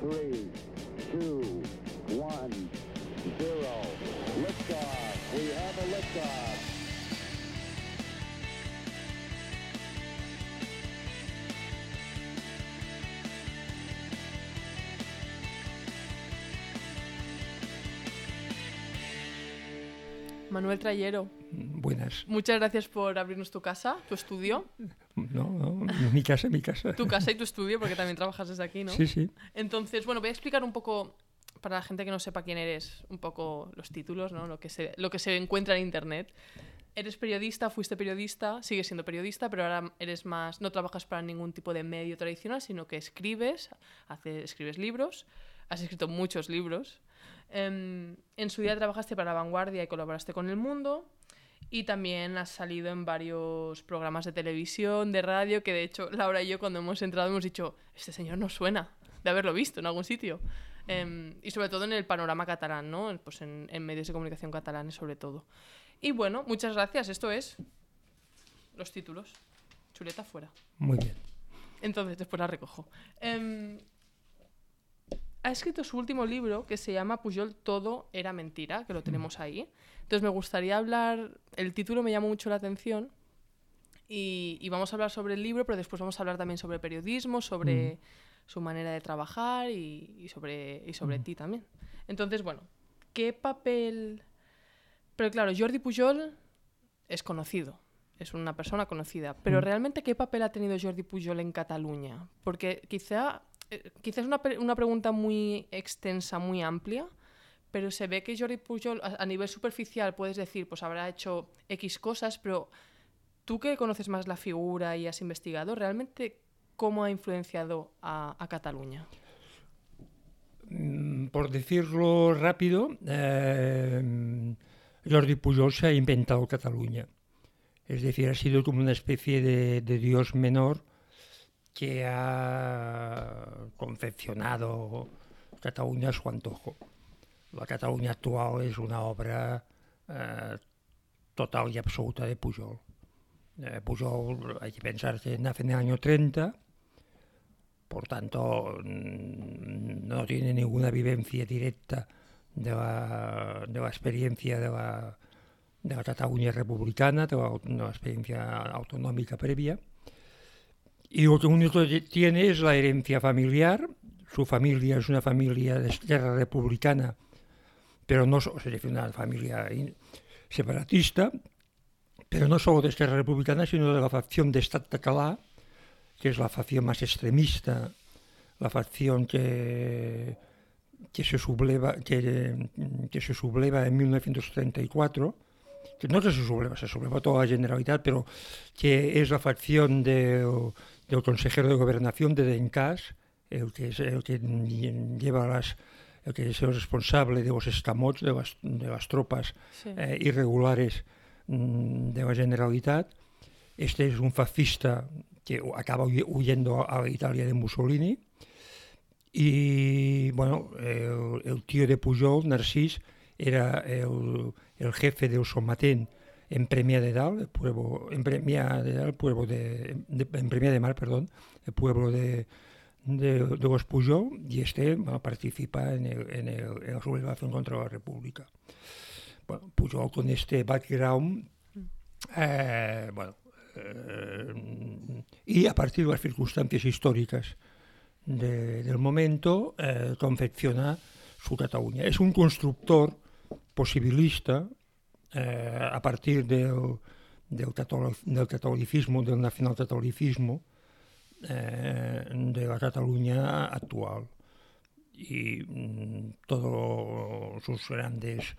three, two, one, zero. Liftoff. We have a liftoff. Manuel Trayero, Buenas. muchas gracias por abrirnos tu casa, tu estudio, No, no, mi casa, mi casa. tu casa y tu estudio, porque también trabajas desde aquí, ¿no? Sí, sí. Entonces, bueno, voy a explicar un poco, para la gente que no sepa quién eres, un poco los títulos, ¿no? Lo que se, lo que se encuentra en Internet. Eres periodista, fuiste periodista, sigues siendo periodista, pero ahora eres más, no trabajas para ningún tipo de medio tradicional, sino que escribes, escribes libros, has escrito muchos libros. Em, en su día trabajaste para La Vanguardia y colaboraste con El Mundo. Y también has salido en varios programas de televisión, de radio, que de hecho Laura y yo cuando hemos entrado hemos dicho, este señor no suena de haberlo visto en algún sitio. Em, y sobre todo en el panorama catalán, ¿no? Pues en, en medios de comunicación catalanes sobre todo. Y bueno, muchas gracias. Esto es los títulos. Chuleta fuera. Muy bien. Entonces, después la recojo. Em, ha escrito su último libro que se llama Pujol Todo era mentira, que lo tenemos ahí. Entonces me gustaría hablar, el título me llamó mucho la atención y, y vamos a hablar sobre el libro, pero después vamos a hablar también sobre periodismo, sobre su manera de trabajar y, y sobre, y sobre ti también. Entonces, bueno, ¿qué papel... Pero claro, Jordi Pujol es conocido, es una persona conocida, pero Mm. realmente ¿qué papel ha tenido Jordi Pujol en Cataluña? Porque quizá, eh, quizá es una, una pregunta muy extensa, muy amplia, pero se ve que Jordi Pujol a, nivel superficial puedes decir, pues habrá hecho X cosas, pero tú que conoces más la figura y has investigado, ¿realmente cómo ha influenciado a, a Cataluña? Mm, Por decirlo rápido, eh, Jordi Pujol se ha inventado Cataluña. Es decir, ha sido como una especie de, de dios menor que ha confeccionado Cataluña a su antojo. La Cataluña actual es una obra eh, total y absoluta de Pujol. Eh, Pujol, hay que pensar que nace en el año 30, por tanto mm, no tiene ninguna vivencia directa de la, de la experiencia de la, de la Cataluña republicana, de la, de la experiencia autonómica previa. Y lo que único que tiene es la herencia familiar. Su familia es una familia de esquerra republicana, pero no es decir, una familia separatista, pero no solo de esquerra republicana, sino de la facción de Estat català, que es la facción más extremista, la facción que, que, se, subleva, que, que se subleva en 1934, que no que se subleva, se subleva toda la Generalitat, pero que es la facción del, del consejero de gobernación de Dencas, el que es el que lleva las el que es el responsable de los escamots, de las, de las tropas Sí. eh, irregulares mm, de la Generalitat. Este es un fascista que acaba huy- huyendo a la Italia de Mussolini. Y bueno, el, el tío de Pujol, Narcís, era el, el jefe del Somatén en Premia de Dalt, el pueblo, en Premia de Dalt, pueblo de, de- en Premia de Mar, perdón, el pueblo de, de, de los Pujol, y este bueno, participa en, el, en, el- en la sublevación contra la República. Bueno, Pujol con este background, eh, bueno, eh, y a partir de las circunstancias históricas de- del momento, eh, confecciona su Cataluña. Es un constructor posibilista eh, a partir del, del catolicismo, del nacionalcatolicismo eh, de la Cataluña actual. Y mm, todos sus grandes,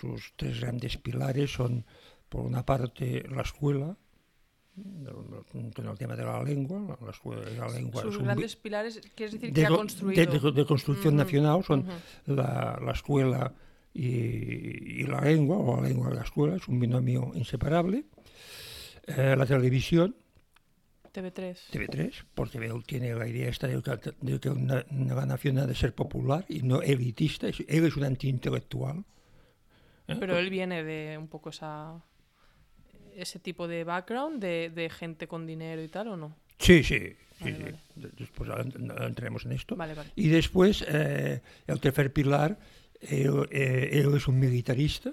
sus tres grandes pilares son, por una parte, la escuela, con el tema de la lengua, la escuela de la lengua Sus grandes pilares, quieres decir de, que ha co- construido... de- de- de construcción nacional son ujú. la, la escuela y, y la lengua, o la lengua y la escuela, es un binomio inseparable. Eh, la televisión, TV3. TV3, porque él tiene la idea esta de que, de que una, una nación ha de ser popular y no elitista, él es un antiintelectual. ¿eh? Pero él viene de un poco esa ese tipo de background de, de gente con dinero y tal, ¿o no? Sí, sí, Sí, Vale, sí. vale. De- Después entraremos en esto. Vale. Y después, eh, el tercer pilar, él, eh, él es un militarista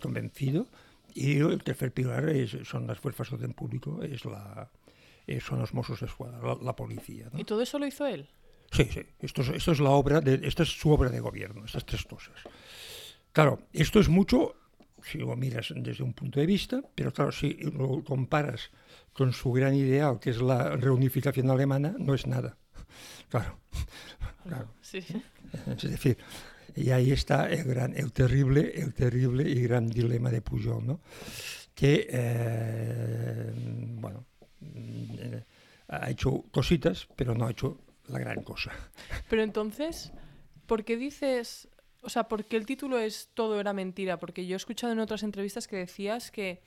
convencido, y el tercer pilar es, son las fuerzas de orden público, es la, eh, son los Mossos de Escuadra, la, la policía. ¿no? ¿Y todo eso lo hizo él? Sí, sí, esto es, esto es la obra, de, esto es su obra de gobierno, estas tres cosas. Claro, esto es mucho si lo miras desde un punto de vista, pero claro, si lo comparas con su gran ideal, que es la reunificación alemana, no es nada. Claro, claro. Sí. Es decir, y ahí está el gran, el terrible, el terrible y gran dilema de Pujol, ¿no? Que, eh, bueno, ha hecho cositas, pero no ha hecho la gran cosa. Pero entonces, ¿por qué dices, o sea, por qué el título es Todo era mentira? Porque yo he escuchado en otras entrevistas que decías que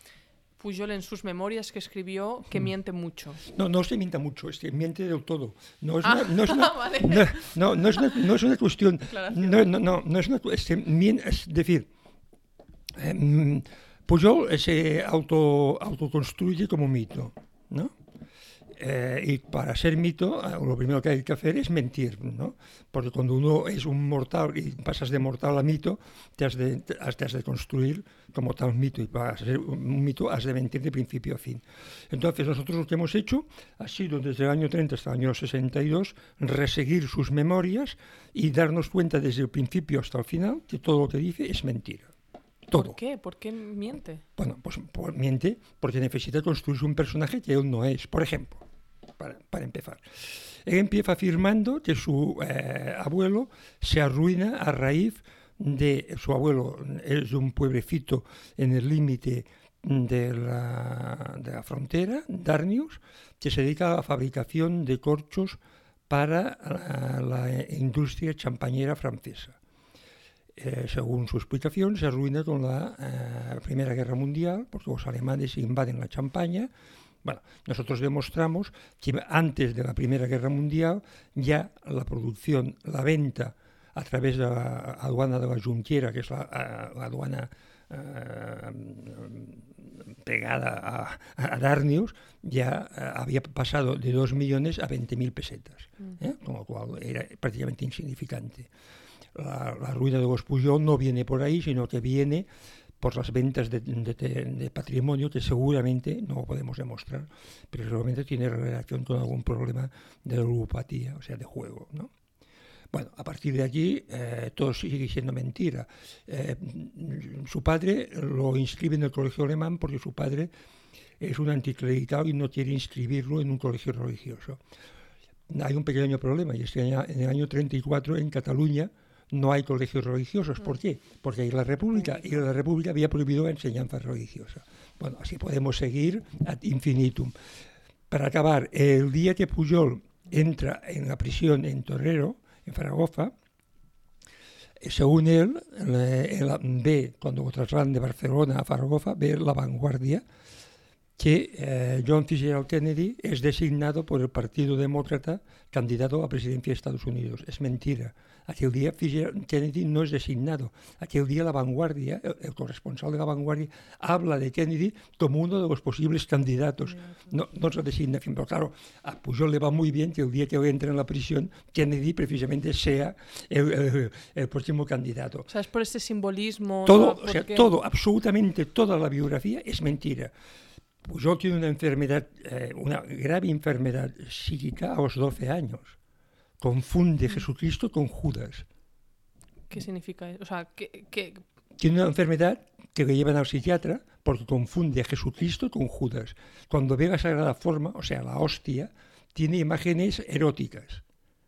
Pujol en sus memorias que escribió que miente mucho. No, no se mienta mucho, es que miente del todo. No es Ah, una, no es una- cuestión. No, no, no, no es una es, decir, eh, mm, Pujol se auto, autoconstruye como mito, ¿no? Eh, y para ser mito, eh, lo primero que hay que hacer es mentir, ¿no? Porque cuando uno es un mortal y pasas de mortal a mito, te has de, te has de construir como tal mito. Y para ser un mito has de mentir de principio a fin. Entonces, nosotros lo que hemos hecho ha sido desde el año 30 hasta el año 62 reseguir sus memorias y darnos cuenta desde el principio hasta el final que todo lo que dice es mentira. Todo. ¿Por qué? ¿Por qué miente? Bueno, pues por- miente porque necesita construirse un personaje que él no es. Por ejemplo, para, para empezar, él empieza afirmando que su eh, abuelo se arruina a raíz de su abuelo es de un pueblecito en el límite de la, de la frontera, Darnius, que se dedica a la fabricación de corchos para la, la industria champañera francesa. Eh, según su explicación, se arruina con la eh, Primera Guerra Mundial, porque los alemanes invaden la Champaña. Bueno, nosotros demostramos que antes de la Primera Guerra Mundial ya la producción, la venta a través de la aduana de la Junquera, que es la, eh, la aduana eh, pegada a, a Darnius, ya eh, había pasado de 2 millones a 20.000 pesetas, ¿eh? con lo cual era prácticamente insignificante la, ruina de los Pujol no viene por ahí, sino que viene por las ventas de, patrimonio que seguramente no podemos demostrar, pero seguramente tiene relación con algún problema de ludopatía, o sea, de juego, ¿no? Bueno, a partir de aquí eh, todo sigue siendo mentira. Eh, su padre lo inscribe en el colegio alemán porque su padre es un anticlerical y no quiere inscribirlo en un colegio religioso. Hay un pequeño problema y es que en el año 34 en Cataluña no hay colegios religiosos. ¿Por qué? Porque hay la República y la República había prohibido la enseñanza religiosa. Bueno, así podemos seguir ad infinitum. Para acabar, el día que Pujol entra en la prisión en Torrero, en Zaragoza, según él, ve, cuando trasladan de Barcelona a Zaragoza, ve la vanguardia que eh, John Fitzgerald Kennedy es designado por el Partido Demócrata candidato a presidencia de Estados Unidos. Es mentira. Aquel día Fitzgerald Kennedy no es designado. Aquel día la vanguardia, el, el, corresponsal de la vanguardia, habla de Kennedy como uno de los posibles candidatos. No, no es la designación, pero claro, a Pujol le va muy bien que el día que él entre en la prisión, Kennedy precisamente sea el, el, el próximo candidato. O sea, es por ese simbolismo. Todo, ¿no? o sea, todo, absolutamente toda la biografía es mentira. Pujol tiene una enfermedad, eh, una grave enfermedad psíquica a los 12 años. Confunde Jesucristo con Judas. ¿Qué significa eso? O sea, que, que- Tiene una enfermedad que le llevan al psiquiatra porque confunde a Jesucristo con Judas. Cuando ve la Sagrada Forma, o sea, la hostia, tiene imágenes eróticas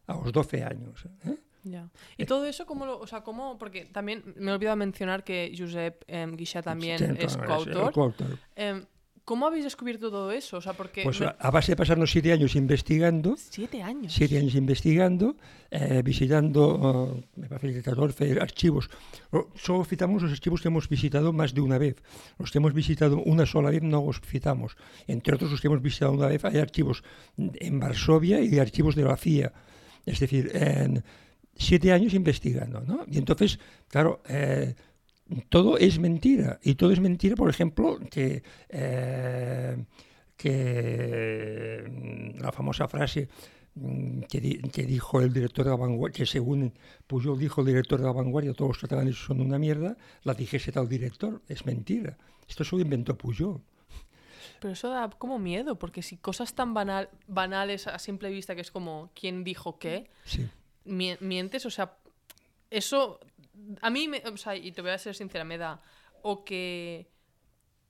a los 12 años. ¿eh? ya. Y todo eso, ¿cómo lo, o sea, cómo, porque también me he olvidado mencionar que Josep eh, también Sí, es coautor. Em, ¿Cómo habéis descubierto todo eso? O sea, porque Pues a, a base de pasarnos siete años investigando, siete años. siete años investigando, eh, visitando, eh, me parece que 14 archivos. O- Solo citamos los archivos que hemos visitado más de una vez. Los que hemos visitado una sola vez no los citamos. Entre otros, los que hemos visitado una vez, hay archivos en Varsovia y archivos de la CIA. Es decir, en siete años investigando. ¿no? Y entonces, claro, eh, todo es mentira. Y todo es mentira, por ejemplo, que, eh, que mm, la famosa frase mm, que, di- que dijo el director de la vanguardia, que según Pujol dijo el director de la vanguardia, todos los catalanes son una mierda, la dijese tal director. Es mentira. Esto solo inventó Pujol. Pero eso da como miedo, porque si cosas tan banal, banales a simple vista, que es como quién dijo qué, Sí. mie- mientes, o sea, eso a mí, me- o sea, y te voy a ser sincera, me da o que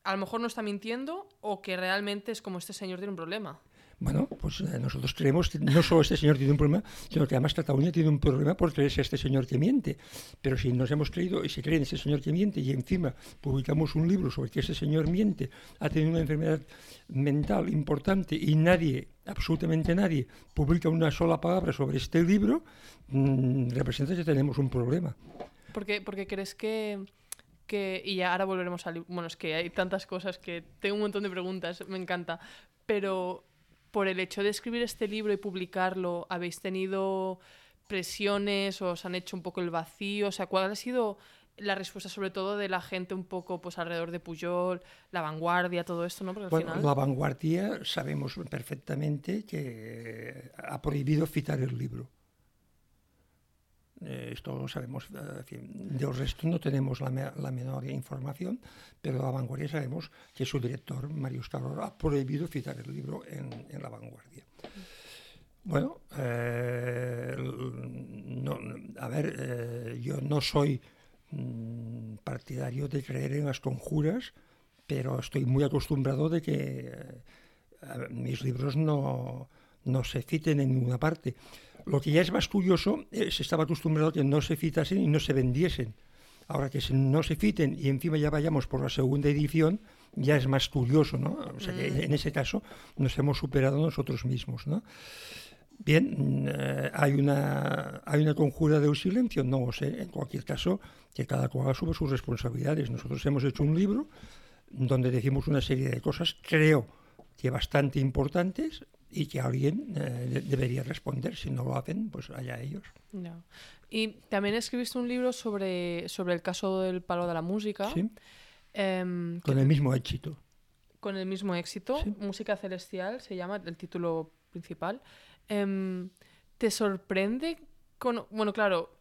a lo mejor no está mintiendo o que realmente es como este señor tiene un problema. Bueno, pues eh, nosotros creemos que no solo este señor tiene un problema, sino que además Cataluña tiene un problema por creerse a este señor que miente. Pero si nos hemos creído y se cree en ese señor que miente y encima publicamos un libro sobre que ese señor miente, ha tenido una enfermedad mental importante y nadie, absolutamente nadie, publica una sola palabra sobre este libro, mm, representa que tenemos un problema. Porque, porque crees que, que. Y ya ahora volveremos al. Bueno, es que hay tantas cosas que tengo un montón de preguntas, me encanta. Pero por el hecho de escribir este libro y publicarlo, ¿habéis tenido presiones o os han hecho un poco el vacío? O sea, ¿cuál ha sido la respuesta, sobre todo de la gente un poco pues alrededor de Puyol, la vanguardia, todo esto, ¿no? Porque al Bueno, final. la vanguardia sabemos perfectamente que ha prohibido citar el libro. Eh, esto lo sabemos. eh, fin, del resto no tenemos la, me- la menor información, pero la vanguardia sabemos que su director, Mario Calor, ha prohibido citar el libro en, la vanguardia. Bueno, eh, a ver, eh, yo no soy mm, partidario de creer en las conjuras, pero estoy muy acostumbrado de que mis libros no, no se citen en ninguna parte. Lo que ya es más curioso, eh, se estaba acostumbrado a que no se citasen y no se vendiesen. Ahora que no se citen y encima ya vayamos por la segunda edición, ya es más curioso, ¿no? O sea que en ese caso nos hemos superado nosotros mismos, ¿no? Bien, mm, eh, ¿hay, una, ¿hay una conjura del silencio? No sé. En cualquier caso, que cada cual asume sus responsabilidades. Nosotros hemos hecho un libro donde decimos una serie de cosas, creo que bastante importantes, y que alguien eh, de- debería responder. Si no lo hacen, pues allá ellos. Y también escribiste un libro sobre, sobre el caso del palo de la música. ¿sí? em, Con el mismo éxito. con el mismo éxito. Sí. Música Celestial se llama el título principal. Em, ¿Te sorprende? Con... Bueno, claro,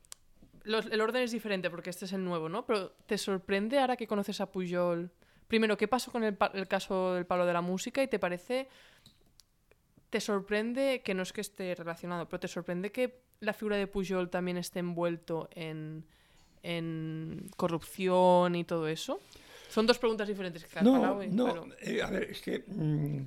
los- el orden es diferente porque este es el nuevo, ¿no? Pero ¿te sorprende ahora que conoces a Pujol? Primero, ¿qué pasó con el, el caso del palo de la música? ¿Y te parece... ¿Te sorprende, que no es que esté relacionado, pero te sorprende que la figura de Pujol también esté envuelto en, en corrupción y todo eso? Son dos preguntas diferentes. que No, no, pero- eh, a ver, es que mm,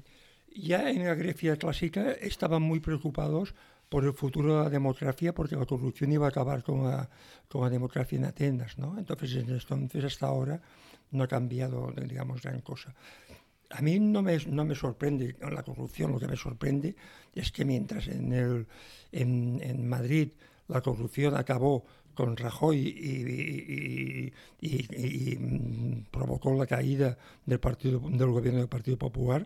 ya en la Grecia clásica estaban muy preocupados por el futuro de la democracia, porque la corrupción iba a acabar con la, con la democracia en Atenas, ¿no? Entonces, desde entonces hasta ahora no ha cambiado, digamos, gran cosa. A mí no me, no me sorprende la corrupción, lo que me sorprende es que mientras en, el, en, en Madrid la corrupción acabó con Rajoy y, y- mm, provocó la caída del, partido, del gobierno del Partido Popular,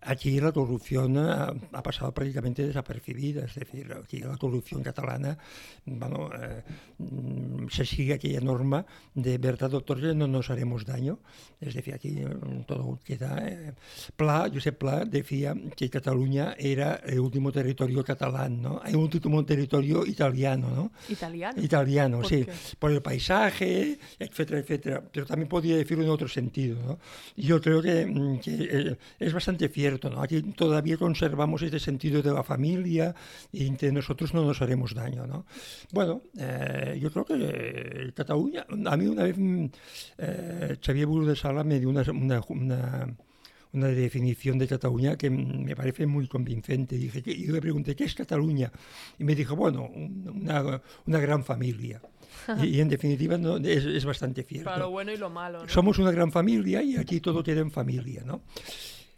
aquí la corrupción ha, ha pasado prácticamente desapercibida. Es decir, aquí la corrupción catalana, bueno, eh, se sigue aquella norma de verdad, doctor, que no nos haremos daño. Es decir, aquí mm, todo queda. eh, Pla, Josep Pla decía que Cataluña era el último territorio catalán, ¿no? El último territorio italiano, ¿no? Italiano. Italiano, ¿Por sí, qué? por el paisaje, etcétera, etcétera. Pero también podría decirlo en otro sentido, ¿no? Yo creo que, mm, que, eh, es bastante cierto, ¿no? Aquí todavía conservamos este sentido de la familia y entre nosotros no nos haremos daño, ¿no? Bueno, eh, yo creo que eh, Cataluña, a mí una vez eh, Xavier Buru de Sala me dio una, una, una- una definición de Cataluña que me parece muy convincente. Dije, que- yo le pregunté, ¿qué es Cataluña? Y me dijo, bueno, un- una, una gran familia. Y, y en definitiva no, es, es bastante cierto. Para lo bueno y lo malo, ¿no? Somos una gran familia y aquí todo queda en familia, ¿no?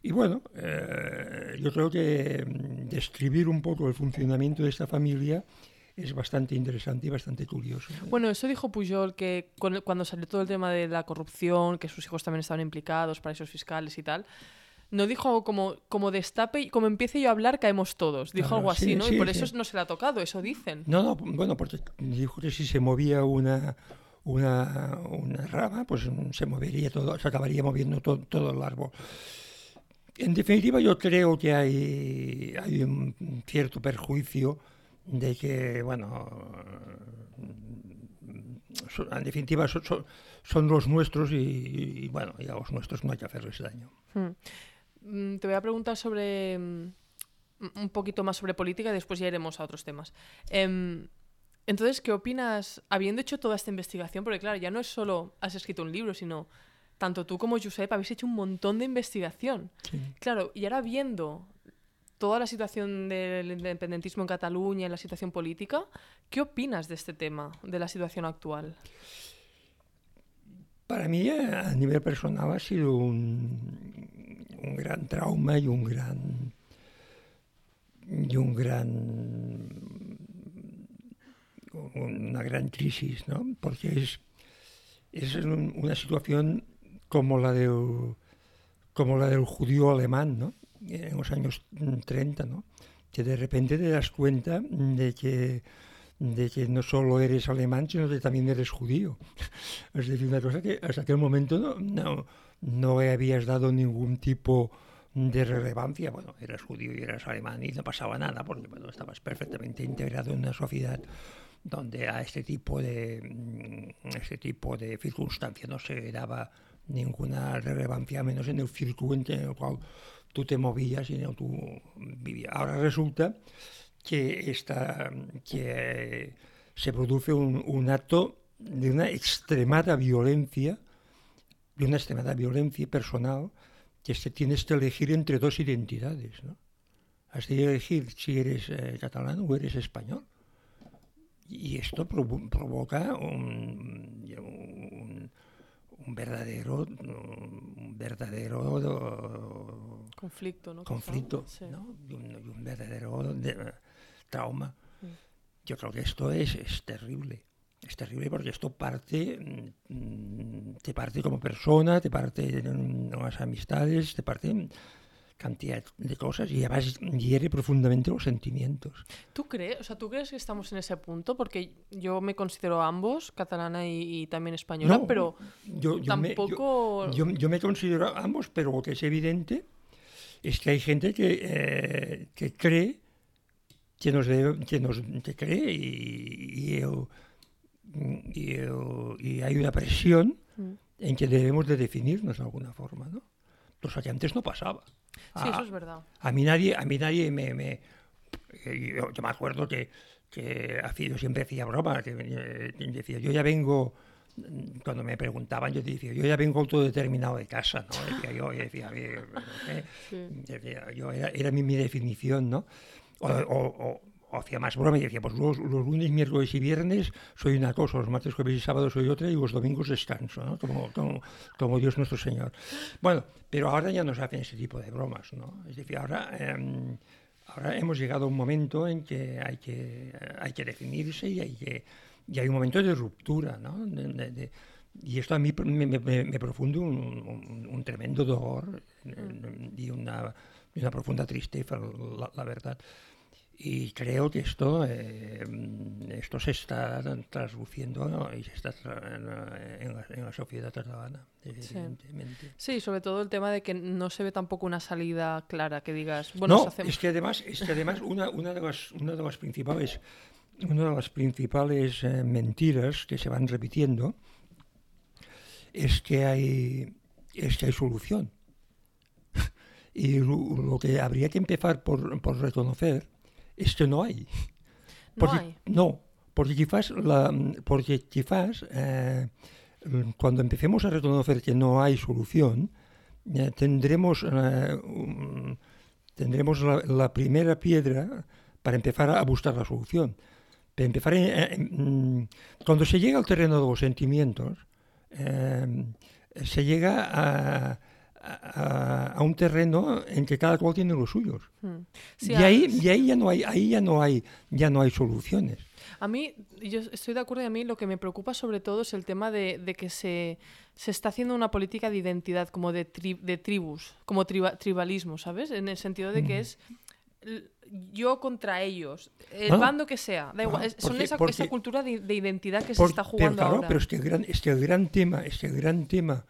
Y bueno, eh, yo creo que mm, describir un poco el funcionamiento de esta familia es bastante interesante y bastante curioso. ¿no? Bueno, eso dijo Pujol, que cuando salió todo el tema de la corrupción, que sus hijos también estaban implicados, paraísos fiscales y tal, no dijo algo como, como destape y como empiece yo a hablar, caemos todos. Dijo Claro, algo así, sí, ¿no? sí, y por sí. eso no se le ha tocado, eso dicen. No, no, bueno, porque dijo que si se movía una, una, una rama, pues se movería todo, se acabaría moviendo to- todo el árbol. En definitiva, yo creo que hay, hay un cierto perjuicio de que, bueno, en definitiva son, los nuestros y, bueno, y a los nuestros no hay que hacerles daño. Mm, Te voy a preguntar sobre mm, un poquito más sobre política y después ya iremos a otros temas. Em, entonces, ¿qué opinas, habiendo hecho toda esta investigación? Porque claro, ya no es solo has escrito un libro, sino tanto tú como Josep habéis hecho un montón de investigación. Claro, y ahora viendo toda la situación del independentismo en Cataluña y la situación política, ¿qué opinas de este tema, de la situación actual? Para mí, eh, a nivel personal, ha sido un, un gran trauma y un gran y un gran una gran crisis, ¿no? Porque es, es un- una situación como la del como la del judío alemán, ¿no? En los años 30, ¿no? Que de repente te das cuenta de que de que no solo eres alemán, sino que también eres judío. Es decir, una cosa que hasta aquel momento no, no, no habías dado ningún tipo de relevancia. Bueno, eras judío y eras alemán y no pasaba nada, porque bueno, estabas perfectamente integrado en una sociedad donde a este tipo de mm, este tipo de circunstancias no se daba ninguna relevancia, menos en el círculo en el cual tú te movías y en el tú vivías. Ahora resulta que, esta, que se produce un, acto de una extremada violencia, de una extremada violencia personal, que es que tienes que elegir entre dos identidades. ¿no? Has de elegir si eres eh, catalán o eres español. Y esto provo- provoca un- un verdadero, un verdadero Conflicto, ¿no? conflicto. Sí. ¿no? y, un, y un verdadero de- trauma. Mm. Yo creo que esto es, es terrible. Es terrible porque esto parte, mm, te parte como persona, te parte en las amistades, te parte cantidad de cosas y además hiere profundamente los sentimientos. ¿Tú crees, o sea, ¿tú crees que estamos en ese punto? Porque yo me considero ambos, catalana y, y también española, No, pero Yo, yo me- yo- tampoco... yo, yo me considero ambos, pero lo que es evidente es que hay gente que, eh, que cree que nos que nos que cree y, y, el- y el- y hay una presión Mm. en que debemos de definirnos de alguna forma, ¿no? Cosa que antes no pasaba. Sí, eso A- es verdad. a mí nadie, a mí nadie me... me- eh, yo, yo me acuerdo que, que hacía- yo siempre hacía broma, que eh, decía, yo ya vengo, cuando me preguntaban, yo decía, yo ya vengo autodeterminado de casa, ¿no? Decía yo, y decía, a sé, Sí. decía yo, era, era mi, mi definición, ¿no? O, o- o- o hacía más broma y decía, pues los, los lunes, miércoles y viernes soy una cosa, los martes, jueves y sábados soy otra y los domingos descanso, ¿no? Como, como, como Dios nuestro Señor. Bueno, pero ahora ya no se hacen ese tipo de bromas, ¿no? Es decir, ahora, em, ahora hemos llegado a un momento en que hay que, hay que definirse y hay, que, y hay un momento de ruptura, ¿no? De- de- de- y esto a mí me, me, me- un, un- un tremendo dolor eh, y una, una profunda tristeza, la, la verdad. Y creo que esto, eh, esto se está trasluciendo ¿no? y se está tra- en, la- en la, en la sociedad catalana, evidentemente. Sí, sobre todo el tema de que no se ve tampoco una salida clara, que digas, bueno, no, hacemos... es que además, es que además una, una, de las, una de las principales, una de las principales eh, mentiras que se van repitiendo es que hay, es que hay solución. y lo, lo que habría que empezar por, por reconocer es que no hay. No Porque- hay. No, porque quizás, la, porque quizás eh, cuando empecemos a reconocer que no hay solución, eh, tendremos, eh, un- tendremos la, la primera piedra para empezar a buscar la solución. Para empezar, mm, cuando se llega al terreno de los sentimientos, se llega a, a- a un terreno en que cada cual tiene los suyos. Mm. Sí, y, a- ahí, y ahí ya no hay, ahí ya no hay, ya no hay soluciones. A mí, yo estoy de acuerdo y a mí lo que me preocupa sobre todo es el tema de, de que se, se está haciendo una política de identidad, como de, tri- de tribus, como triba- tribalismo, ¿sabes? En el sentido de que es l- yo contra ellos, el Ah. bando que sea, da igual, Ah, es- son esa, porque- esa cultura de, de identidad que se está pero jugando claro, ahora. pero es que el gran, es que el gran tema, es que el gran tema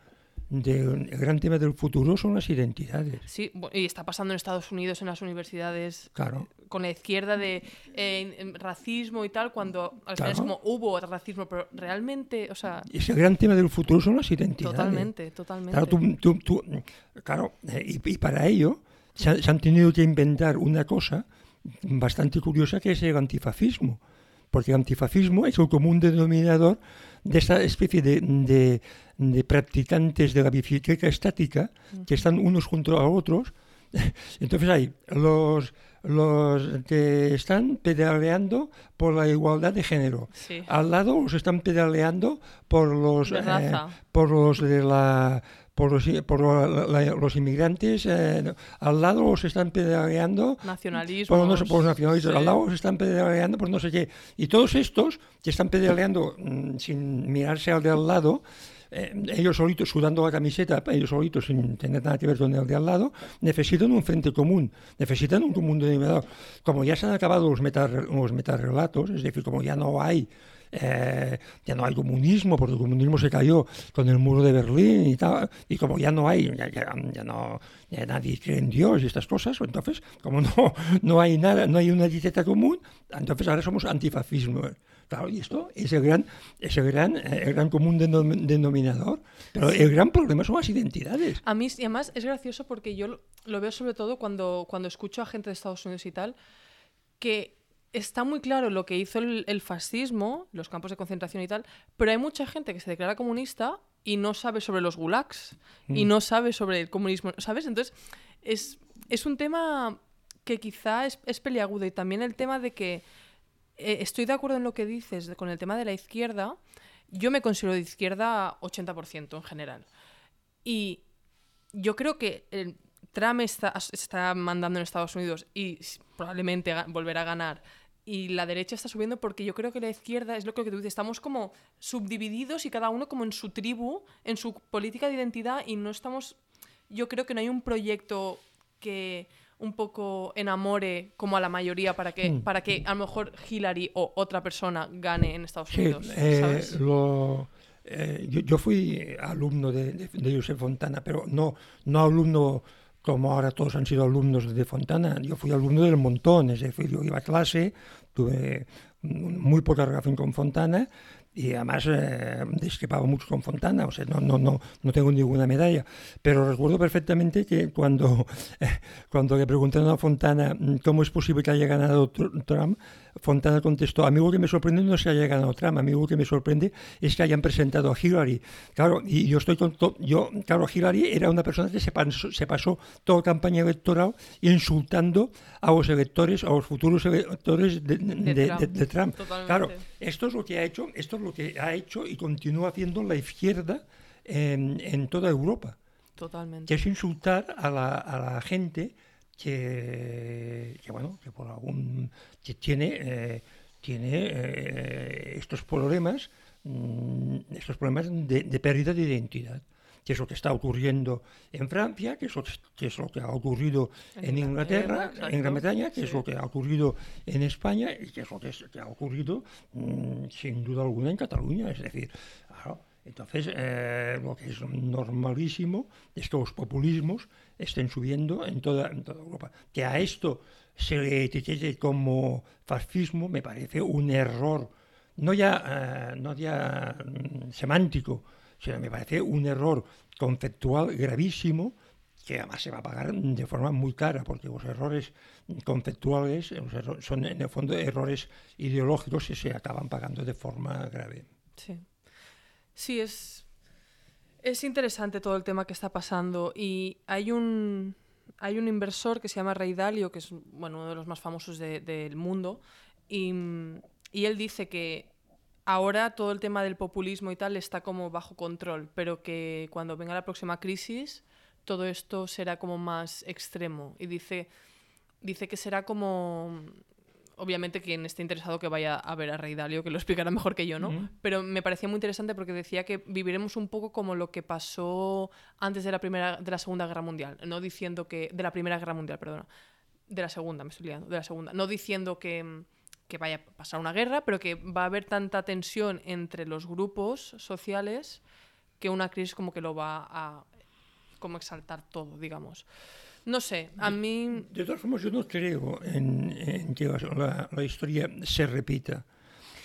de, el gran tema del futuro son las identidades. Sí, y está pasando en Estados Unidos en las universidades Claro. con la izquierda de eh, racismo y tal, cuando al final es Claro. como hubo racismo, pero realmente, o sea, Ese gran tema del futuro son las identidades. totalmente, totalmente. Claro, tú- tú- tú- claro, eh, y, y para ello se, han- se han tenido que inventar una cosa bastante curiosa que es el antifascismo. Porque el antifascismo es el común denominador de esa especie de, de- de practicantes de la bicicleta estática que están unos junto a otros. Entonces hay los, los que están pedaleando por la igualdad de género. Sí. Al lado los están pedaleando por los De eh, por los de la por los, por la- la- los inmigrantes eh, al lado los están pedaleando por, no sé, por los nacionalistas, al lado los están pedaleando por no sé qué. Y todos estos que están pedaleando mm, sin mirarse al de al lado, eh, ellos solitos sudando la camiseta, ellos solitos sin tener nada que ver con el de al lado, necesitan un frente común, necesitan un común denominador. Como ya se han acabado los, meta, los metarrelatos, es decir, como ya no hay eh, ya no hay comunismo, porque el comunismo se cayó con el muro de Berlín y tal, y como ya no hay, ya, no, nadie cree en Dios y estas cosas, entonces, como no, no hay nada, no hay una dieta común, entonces ahora somos antifascismo. Claro, y esto es el gran, es el gran, eh, el gran común denom- denominador. Pero el gran problema son las identidades. A mí, y además, es gracioso porque yo lo, veo sobre todo cuando, cuando escucho a gente de Estados Unidos y tal, que está muy claro lo que hizo el, el fascismo, los campos de concentración y tal, pero hay mucha gente que se declara comunista y no sabe sobre los gulags y Mm. no sabe sobre el comunismo, ¿sabes? Entonces, es, es un tema que quizá es, es peliagudo y también el tema de que eh, estoy de acuerdo en lo que dices con el tema de la izquierda. Yo me considero de izquierda 80% en general. Y yo creo que el Trump está, está mandando en Estados Unidos y probablemente volverá a ganar. Y la derecha está subiendo porque yo creo que la izquierda es lo que tú dices. Estamos como subdivididos y cada uno como en su tribu, en su política de identidad y no estamos... Yo creo que no hay un proyecto que un poco enamore como a la mayoría para que, Mm. para que a lo mejor Hillary o otra persona gane en Estados Sí, Unidos. eh, ¿sabes? lo, eh, yo, yo fui alumno de, de, de Josep Fontana, pero no, no alumno como ahora todos han sido alumnos de Fontana. Yo fui alumno del montón, es decir, yo iba a clase, tuve muy poca relación con Fontana y además eh, discrepaba mucho con Fontana, o sea, no, no, no, no tengo ninguna medalla. Pero recuerdo perfectamente que cuando, cuando le preguntaron a Fontana mm, cómo es posible que haya ganado Tr- Trump, Fontana contestó, a mí lo que me sorprende no es que haya ganado Trump, a mí lo que me sorprende es que hayan presentado a Hillary. Claro, y yo estoy con yo, claro, Hillary era una persona que se pasó, se pasó toda campaña electoral insultando a los electores, a los futuros electores de, de- de- Trump. de Trump. Totalmente. Claro, esto es lo que ha hecho, esto es lo que ha hecho y continúa haciendo la izquierda en, en toda Europa, Totalmente. que es insultar a la, a la gente que, que, bueno, que por algún que tiene eh, tiene eh, estos problemas, mm, estos problemas de, de pérdida de identidad que es lo que está ocurriendo en Francia, que es lo que, que es lo que ha ocurrido en, En Inglaterra, Inglaterra, en Gran Bretaña, que es sí. lo que ha ocurrido en España y que es lo que, es- que ha ocurrido mm, sin duda alguna en Cataluña. Es decir, claro, entonces eh, lo que es normalísimo es que los populismos estén subiendo en toda, en toda Europa. Que a esto se le etiquete como fascismo me parece un error, no ya, eh, no ya mm, semántico, sino me parece un error conceptual gravísimo que además se va a pagar de forma muy cara, porque los errores conceptuales son en el fondo errores ideológicos y se acaban pagando de forma grave. Sí. Sí, es, es interesante todo el tema que está pasando y hay un, hay un inversor que se llama Ray Dalio, que es bueno, uno de los más famosos de- del mundo, y, y él dice que ahora todo el tema del populismo y tal está como bajo control, pero que cuando venga la próxima crisis todo esto será como más extremo y dice, dice que será como obviamente quien esté interesado que vaya a ver a Rey Dalio, que lo explicará mejor que yo, ¿no? Pero me parecía muy interesante porque decía que viviremos un poco como lo que pasó antes de la primera, de la Segunda Guerra Mundial, no diciendo que de la Primera Guerra Mundial, perdona, de la Segunda, me estoy liando, de la Segunda, no diciendo que que vaya a pasar una guerra, pero que va a haber tanta tensión entre los grupos sociales que una crisis como que lo va a como exaltar todo, digamos. No sé, a mí... De todas formas, yo no creo en, en que la, la historia se repita.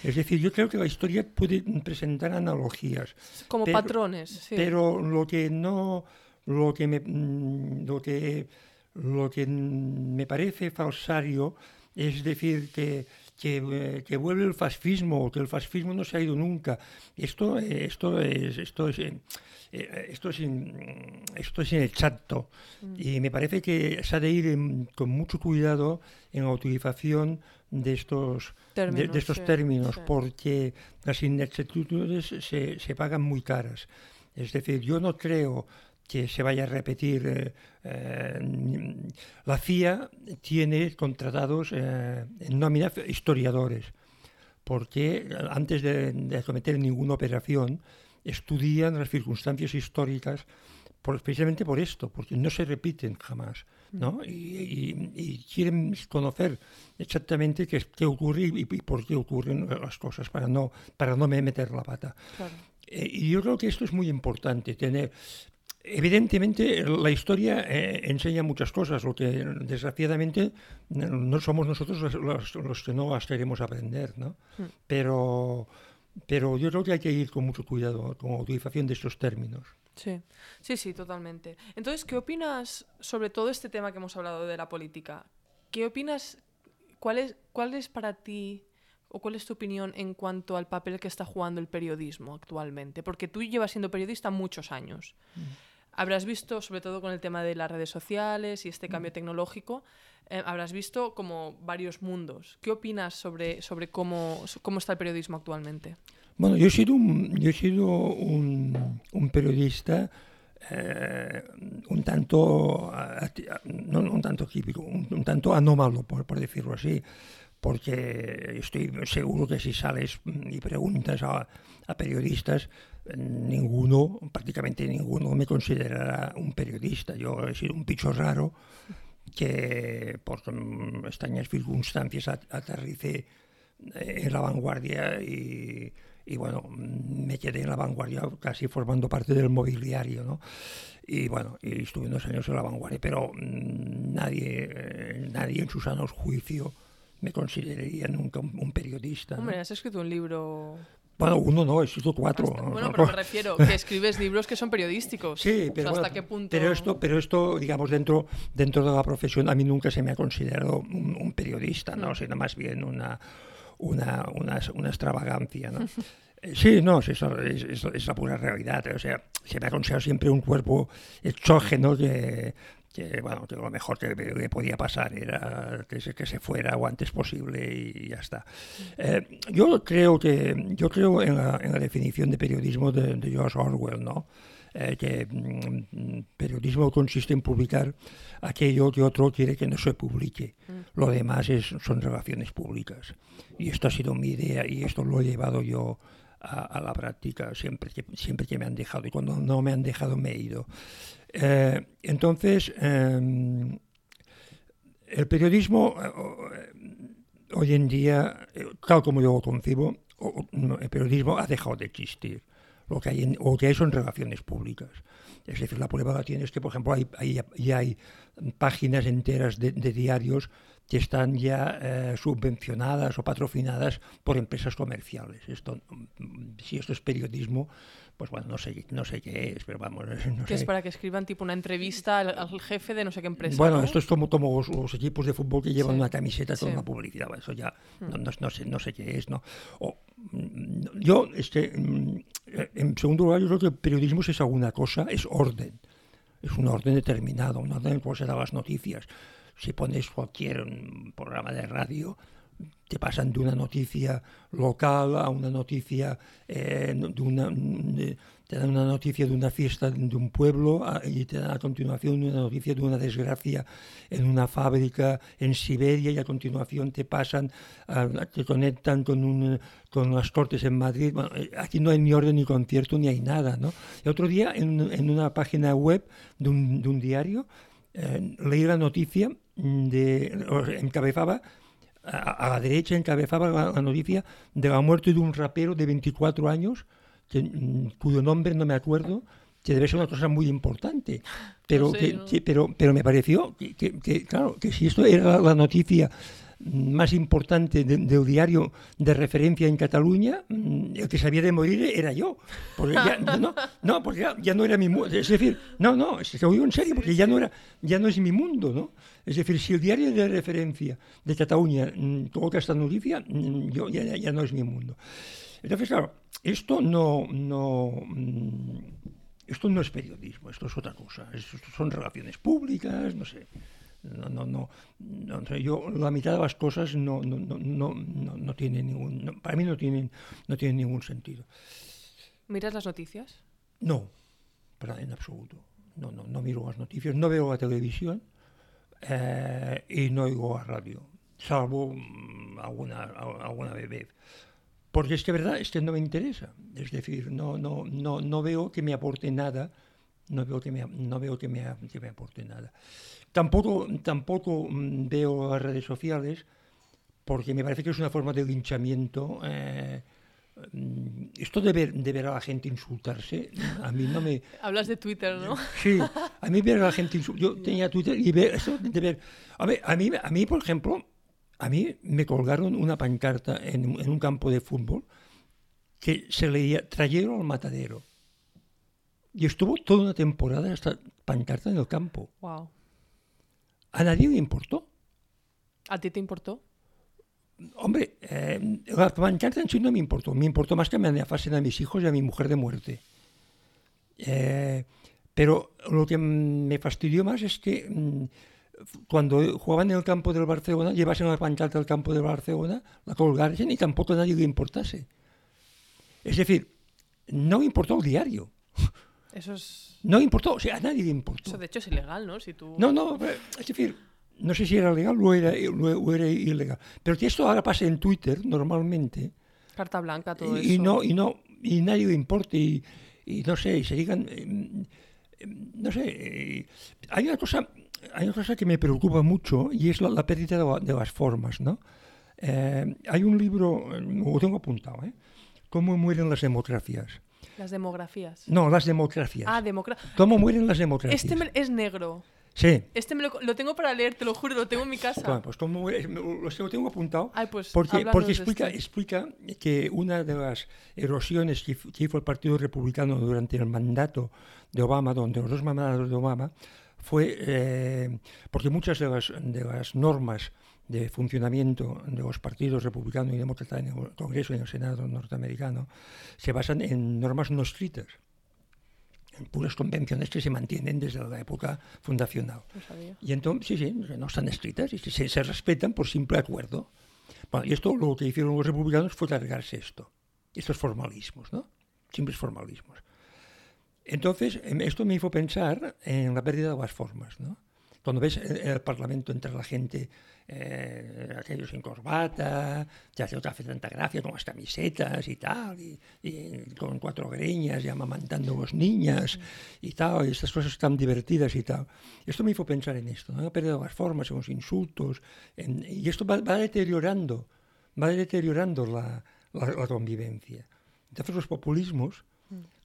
Es decir, yo creo que la historia puede presentar analogías. Como pero- patrones, sí. Pero lo que no, lo que me, mm, lo que, lo que mm, me parece falsario es decir que, que, eh, que vuelve el fascismo, que el fascismo no se ha ido nunca. Esto, eh, esto es, esto es, eh, esto es, in- esto es inexacto. Y me parece que se ha de ir en- con mucho cuidado en la utilización de estos, de- de, Términos, estos sí, términos, sí. porque las inexactitudes se, se pagan muy caras. Es decir, yo no creo que se vaya a repetir. eh, eh, la CIA tiene contratados eh, en nómina historiadores, porque antes de, de cometer ninguna operación estudian las circunstancias históricas por- precisamente por esto, porque no se repiten jamás, ¿no? Y, y- y quieren conocer exactamente qué, qué ocurre y, y por qué ocurren las cosas para no, para no me meter la pata. Claro. Eh, y yo creo que esto es muy importante, tener... Evidentemente, la historia eh, enseña muchas cosas, lo que desgraciadamente no somos nosotros los, los- los que no las queremos aprender, ¿no? Mm. Pero, pero yo creo que hay que ir con mucho cuidado con la utilización de estos términos. Sí, sí, sí, totalmente. Entonces, ¿qué opinas sobre todo este tema que hemos hablado de la política? ¿Qué opinas? ¿Cuál es, cuál es para ti o cuál es tu opinión en cuanto al papel que está jugando el periodismo actualmente? Porque tú llevas siendo periodista muchos años. Habrás visto, sobre todo con el tema de las redes sociales y este cambio tecnológico, eh, habrás visto como varios mundos. ¿Qué opinas sobre, sobre cómo, cómo está el periodismo actualmente? Bueno, yo he sido un, yo he sido un, un periodista eh, un tanto, ati- no un tanto típico, un, un tanto anómalo, por, por decirlo así, porque estoy seguro que si sales y preguntas a, a periodistas, eh, ninguno, prácticamente ninguno me considerará un periodista. Yo he sido un bicho raro que por extrañas circunstancias at- aterricé eh, en la vanguardia y, y, bueno, me quedé en la vanguardia casi formando parte del mobiliario, ¿no? Y bueno, y estuve unos años en la vanguardia, pero mm, nadie, eh, nadie en su sano juicio me consideraría nunca un, un periodista. ¿no? Hombre, has escrito un libro Bueno, uno no, he escrito cuatro. Bueno, pero me refiero que escribes libros que son periodísticos. Sí, O pero, sea, ¿hasta bueno, qué punto? pero esto, pero esto, digamos, dentro, dentro de la profesión, a mí nunca se me ha considerado un, un periodista, ¿no? Mm. Sino más bien una, una, una, una extravagancia, ¿no? Eh, Sí, no, es, es- es la pura realidad. O sea, se me ha considerado siempre un cuerpo exógeno que, que, bueno, que lo mejor que, que podía pasar era que se, que se fuera lo antes posible y ya está. Eh, yo creo que yo creo en la, en la definición de periodismo de, de George Orwell, ¿no? Eh, que mm, periodismo consiste en publicar aquello que otro quiere que no se publique. Lo demás es, son relaciones públicas. Y esto ha sido mi idea y esto lo he llevado yo a, a la práctica siempre que, siempre que me han dejado. Y cuando no me han dejado me he ido. Eh, entonces, eh, el periodismo eh, hoy en día, eh, tal como yo lo concibo, el periodismo ha dejado de existir. Lo que hay, en- lo que hay son relaciones públicas. Es decir, la prueba la tienes que, por ejemplo, hay, ya hay páginas enteras de, diarios que están ya subvencionadas o patrocinadas por empresas comerciales. Esto, mm, si esto es periodismo, pues bueno, no sé, no sé qué es, pero vamos, no Que sé. es para que escriban tipo una entrevista al, al jefe de no sé qué empresa. Bueno, ¿no? esto es como, como los, los equipos de fútbol que llevan Sí. una camiseta con Sí. una publicidad. Bueno, Eso ya no, no- no sé, no sé qué es, ¿no? O, mm, yo, este, mm, en segundo lugar, yo creo que el periodismo es alguna cosa, es orden. Es un orden determinado, un orden en el cual se dan las noticias. Si pones cualquier mm, programa de radio, te pasan de una noticia local a una noticia eh, de una de- te dan una noticia de una fiesta de un pueblo y te dan a continuación una noticia de una desgracia en una fábrica en Siberia y a continuación te pasan a- te conectan con un, con las cortes en Madrid eh, aquí no hay ni orden ni concierto ni hay nada ¿no? el otro día en, en una página web de un, de un diario eh, leí la noticia de encabezaba a, a la derecha encabezaba la, la noticia de la muerte de un rapero de 24 años que, mm, cuyo nombre no me acuerdo, que debe ser una cosa muy importante. Pero, sé, que, no. que- pero, pero me pareció que, claro, que si esto era la noticia más importante de- del diario de referencia en Cataluña, mm, el que sabía de morir era yo. Porque ya, no, no, porque ya, ya no era mi mundo. Es decir, no, no, es que lo digo en serio, porque ya no, era, ya no es mi mundo, ¿no? Es decir, si el diario de referencia de Cataluña mm, coloca esta noticia, mm, yo, ya, ya- no es mi mundo. Entonces, claro, esto no, no, esto no es periodismo, esto es otra cosa. Esto son relaciones públicas, no sé. No, no, no, no, yo la mitad de las cosas no, no, no, no, no, no tienen ningún, para mí no tienen, no tienen ningún sentido. ¿Miras las noticias? No, para en absoluto. No, no, no miro las noticias, no veo la televisión eh, y no oigo la radio, salvo mm, alguna, al- alguna vez. Porque es que verdad, es que no me interesa. Es decir, no, no, no, no veo que me aporte nada. No veo que me, no veo que me, que me aporte nada. Tampoco, tampoco mm, veo las redes sociales porque me parece que es una forma de linchamiento. eh, mm, esto de ver, de ver a la gente insultarse, a mí no me... Hablas de Twitter, ¿no? Sí, a mí ver a la gente insul- Yo tenía Twitter y ver eso de ver... A, ver, a, mí, a mí, por ejemplo, a mí me colgaron una pancarta en, en un campo de fútbol que se leía Trayero al matadero. Y estuvo toda una temporada esta pancarta en el campo. Wow. A nadie le importó. ¿A ti te importó? Hombre, eh, la pancarta en sí no me importó. Me importó más que me amenazasen a mis hijos y a mi mujer de muerte. Eh, pero lo que me fastidió más es que mm, cuando jugaban en el campo del Barcelona, llevasen la pancarta al campo del Barcelona, la colgasen y tampoco a nadie le importase. Es decir, no me importó el diario. Eso es... No importó, o sea, a nadie le importó. Eso de hecho es ilegal, ¿no? Si tú... No, no, eh, es decir, no sé si era legal o era, o era ilegal. Pero que esto ahora pase en Twitter normalmente Carta blanca, todo y, y eso. no y no y nadie le importe y, y no sé, y se digan eh, eh, no sé, eh, hay una cosa hay una cosa que me preocupa mucho y es la, la pérdida de, la- de las formas, ¿no? Eh, hay un libro, eh, lo tengo apuntado, ¿eh? ¿Cómo mueren las democracias? Las demografías. No, las democracias. Ah, democracia. ¿Cómo mueren las democracias? Este es negro. Sí. Este me lo, lo tengo para leer, te lo juro, lo tengo en mi casa. Bueno, pues como lo tengo apuntado Ay, pues, porque, porque explica, este. explica que una de las erosiones que, hizo- que hizo el Partido Republicano durante el mandato de Obama, donde los dos mandatos de Obama, fue eh, porque muchas de las, de las normas de funcionamiento de los partidos republicano y demócrata en el Congreso y en el Senado norteamericano se basan en normas no escritas, en puras convenciones que se mantienen desde la época fundacional. No. Y entonces, sí, sí, no están escritas y se, se respetan por simple acuerdo. Bueno, y esto lo que hicieron los republicanos fue cargarse esto, estos formalismos, ¿no? Simples formalismos. Entonces, em, esto me hizo pensar en la pérdida de las formas, ¿no? Cuando ves el Parlamento entre la gente, eh, aquellos sin corbata, te hace otra tanta gracia con las camisetas y tal, y, y con cuatro greñas y amamantando a los niñas y tal, y estas cosas tan divertidas y tal. Esto me hizo pensar en esto, ¿no? La pérdida de las formas, en los insultos, en- y esto va, va deteriorando, va deteriorando la, la- la convivencia. Entonces los populismos,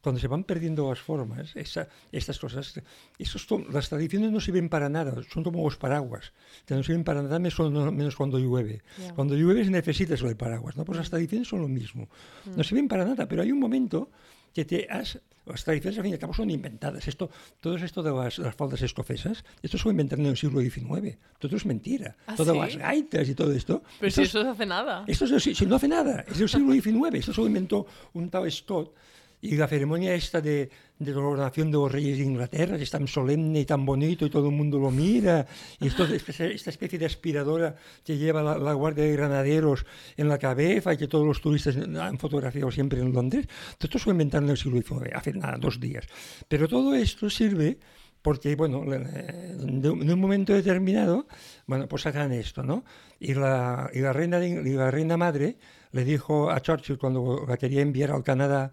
cuando se van perdiendo las formas, esa- estas cosas, esos las tradiciones no sirven para nada, son como los paraguas, que no sirven para nada menos, cuando llueve. Ya. Cuando llueve necesitas el paraguas, ¿no? Pues las tradiciones son lo mismo, no sirven para nada, pero hay un momento que te has... Las tradiciones al fin y al cabo son inventadas. Esto, todo esto de las, las faldas escocesas, esto se fue inventando en el siglo XIX. Todo es mentira. ¿Ah, Todas sí? las gaitas y todo esto. Pero esto si es- eso no hace nada. esto es si no hace nada, es del siglo XIX, esto se lo inventó un tal Scott. Y la ceremonia esta de, de la coronación de los reyes de Inglaterra, que es tan solemne y tan bonito y todo el mundo lo mira, y esto, esta especie de aspiradora que lleva la, la Guardia de Granaderos en la cabeza y que todos los turistas han fotografiado siempre en Londres, todo esto se inventaron en el siglo XIX, hace nada, dos días. Pero todo esto sirve porque, bueno, de, un momento determinado, bueno, pues sacan esto, ¿no? Y la, y la, reina, y la reina madre le dijo a Churchill cuando la quería enviar al Canadá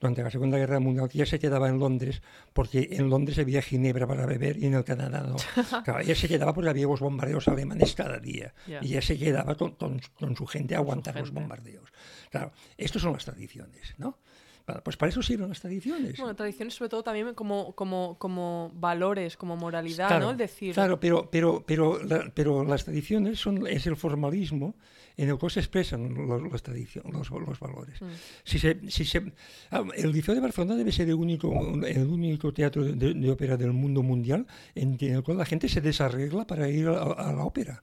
durante la Segunda Guerra Mundial ella se quedaba en Londres porque en Londres había ginebra para beber y en el Canadá no. Claro, ella se quedaba porque había los bombardeos alemanes cada día Ya. y ella se quedaba con, con- con su gente a aguantar los gente. bombardeos. Claro, estas son las tradiciones, ¿no? Pues para eso sirven las tradiciones. Bueno, tradiciones sobre todo también como, como, como valores, como moralidad, Claro, ¿no? El decir, Claro, pero, pero, pero, la- pero las tradiciones son, es el formalismo en el cual se expresan los, los, los valores. Mm. Si se, si se, ah, el Liceo de Barcelona debe ser el único, el único teatro de, de ópera del mundo mundial en, en el cual la gente se desarregla para ir a, a la ópera.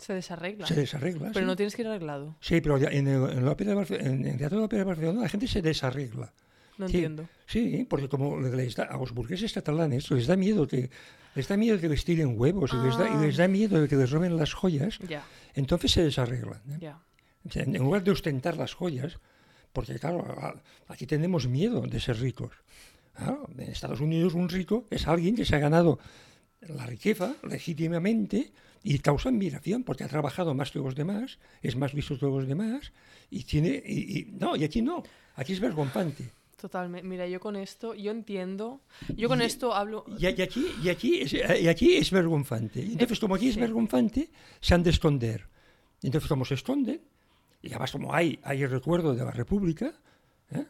Se desarregla. Se desarregla. Pero sí. no tienes que ir arreglado. Sí, pero en el, en la ópera de Barce- en el Teatro de Ópera de Barcelona la gente se desarregla. No Sí, entiendo. Sí, porque como les da, a los burgueses catalanes les da miedo que les da miedo que les tiren huevos y, les da, y Ah. les da miedo de que les roben las joyas, Ya, entonces se desarreglan. ¿eh? ya. O sea, en lugar de ostentar las joyas, porque claro, aquí tenemos miedo de ser ricos. Claro, en Estados Unidos un rico es alguien que se ha ganado la riqueza legítimamente y causa admiración porque ha trabajado más que los demás, es más visto que los demás y tiene y, y- no y aquí no, aquí es vergonzante. Totalmente. Mira, yo con esto, yo entiendo. Yo con Y- esto hablo. Y, y aquí y aquí es, y aquí es vergonzante. Entonces como aquí es Sí. vergonzante, se han de esconder. Entonces como se esconden y además como hay hay el recuerdo de la República, ¿eh?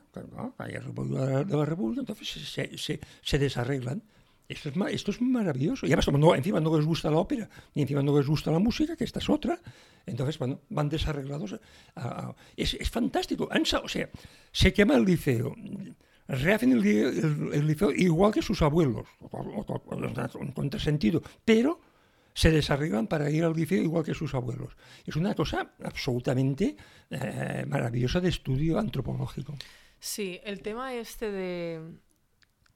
Hay el recuerdo de la, de la República, entonces se, se, se desarreglan. Esto es, maravilloso. Y además, no, encima no les gusta la ópera, ni encima no les gusta la música, que esta es otra, entonces, bueno, van desarreglados. es, fantástico. O sea, se quema el liceo, rehacen el, li- el- el liceo igual que sus abuelos, un contrasentido, pero se desarreglan para ir al liceo igual que sus abuelos. Es una cosa absolutamente eh, maravillosa de estudio antropológico. Sí, el tema este de...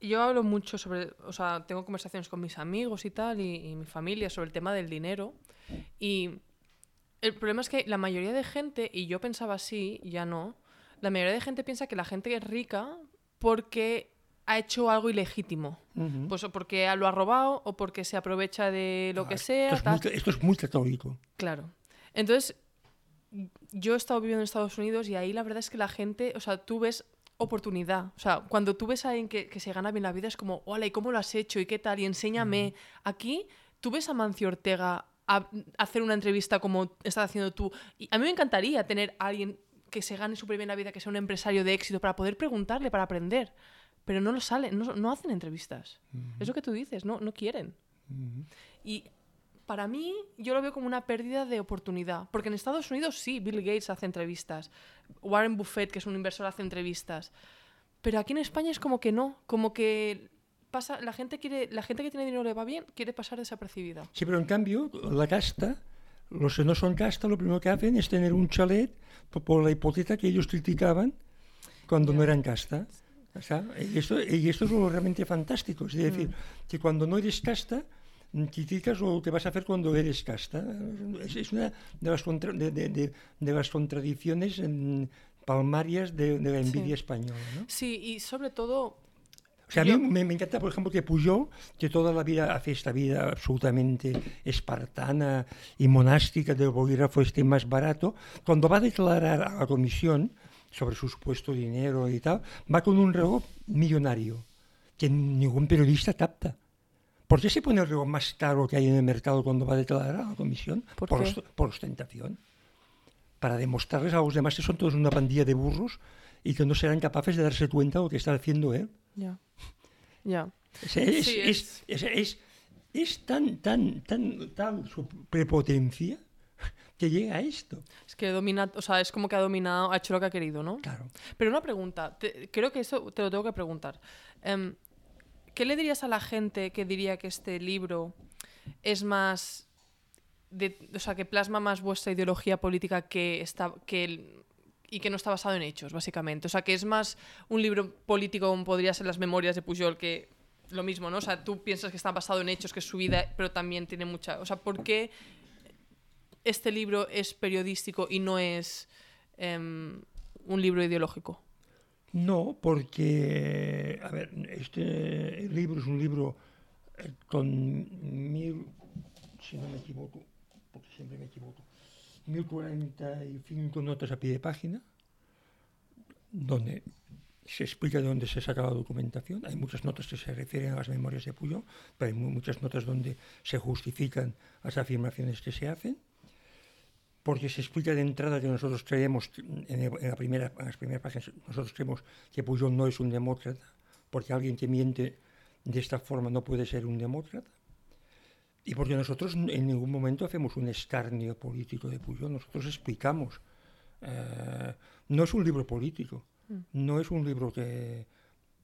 Yo hablo mucho sobre, o sea, tengo conversaciones con mis amigos y tal, y, y mi familia sobre el tema del dinero. Y el problema es que la mayoría de gente, y yo pensaba así, ya no, la mayoría de gente piensa que la gente es rica porque ha hecho algo ilegítimo. Ujú. Pues o porque lo ha robado o porque se aprovecha de lo Ah, que esto sea. es tal. muy esto es muy católico. Claro. Entonces, yo he estado viviendo en Estados Unidos y ahí la verdad es que la gente, o sea, tú ves oportunidad. O sea, cuando tú ves a alguien que, que se gana bien la vida es como, hola, ¿y cómo lo has hecho? ¿Y qué tal? Y enséñame. Aquí, tú ves a Mancio Ortega a- hacer una entrevista como estás haciendo tú. Y a mí me encantaría tener a alguien que se gane súper bien la vida, que sea un empresario de éxito, para poder preguntarle, para aprender. Pero no lo salen, no, no hacen entrevistas. Es lo que tú dices, no, no quieren. Y para mí, yo lo veo como una pérdida de oportunidad. Porque en Estados Unidos sí, Bill Gates hace entrevistas. Warren Buffett, que es un inversor, hace entrevistas. Pero aquí en España es como que no. Como que pasa, la gente quiere, la gente que tiene dinero le va bien, quiere pasar desapercibida. Sí, pero en cambio, la casta, los que no son casta, lo primero que hacen es tener un chalet por, la hipoteca que ellos criticaban cuando no Ya. eran casta. O sea, y, esto, y es lo realmente fantástico. Es decir, que cuando no eres casta, mm, criticas lo que vas a hacer cuando eres casta. Es, es una de las, contra- de, de- de- las contradicciones mm, palmarias de, la envidia Sí. española. ¿no? Sí, y sobre todo, O sea, a mí me, me encanta, por ejemplo, que Pujol, que toda la vida hace esta vida absolutamente espartana y monástica del bolígrafo este más barato, cuando va a declarar a la comisión sobre su supuesto dinero y tal, va con un reloj millonario, que ningún periodista capta. ¿Por qué se pone el reloj más caro que hay en el mercado cuando va a declarar a la comisión? ¿Por por, ost- por ostentación. Para demostrarles a los demás que son todos una pandilla de burros y que no serán capaces de darse cuenta de lo que está haciendo él. ya. Ya. Es, es, es, tan, tan, tan, tal su prepotencia que llega a esto. Es que domina, o sea, es como que ha dominado, ha hecho lo que ha querido, ¿no? Claro. Pero una pregunta, te- creo que eso te lo tengo que preguntar. Em, ¿Qué le dirías a la gente que diría que este libro es más, o sea, que plasma más vuestra ideología política que está, que y que no está basado en hechos, básicamente? O sea, que es más un libro político como podría ser las memorias de Pujol que lo mismo, ¿no? O sea, tú piensas que está basado en hechos, que es su vida, pero también tiene mucha, o sea, ¿por qué este libro es periodístico y no es em, un libro ideológico? No, porque, a ver, este libro es un libro eh, con mil, si no me equivoco, porque siempre me equivoco, 1045 notas a pie de página, donde se explica de dónde se saca la documentación. Hay muchas notas que se refieren a las memorias de Puyol, pero hay mu- muchas notas donde se justifican las afirmaciones que se hacen. Porque se explica de entrada que nosotros creemos, en, el- en la primera, en las primeras páginas, nosotros creemos que Pujol no es un demócrata, porque alguien que miente de esta forma no puede ser un demócrata. Y porque nosotros en ningún momento hacemos un escarnio político de Pujol, nosotros explicamos. Eh, no es un libro político, no es un libro que,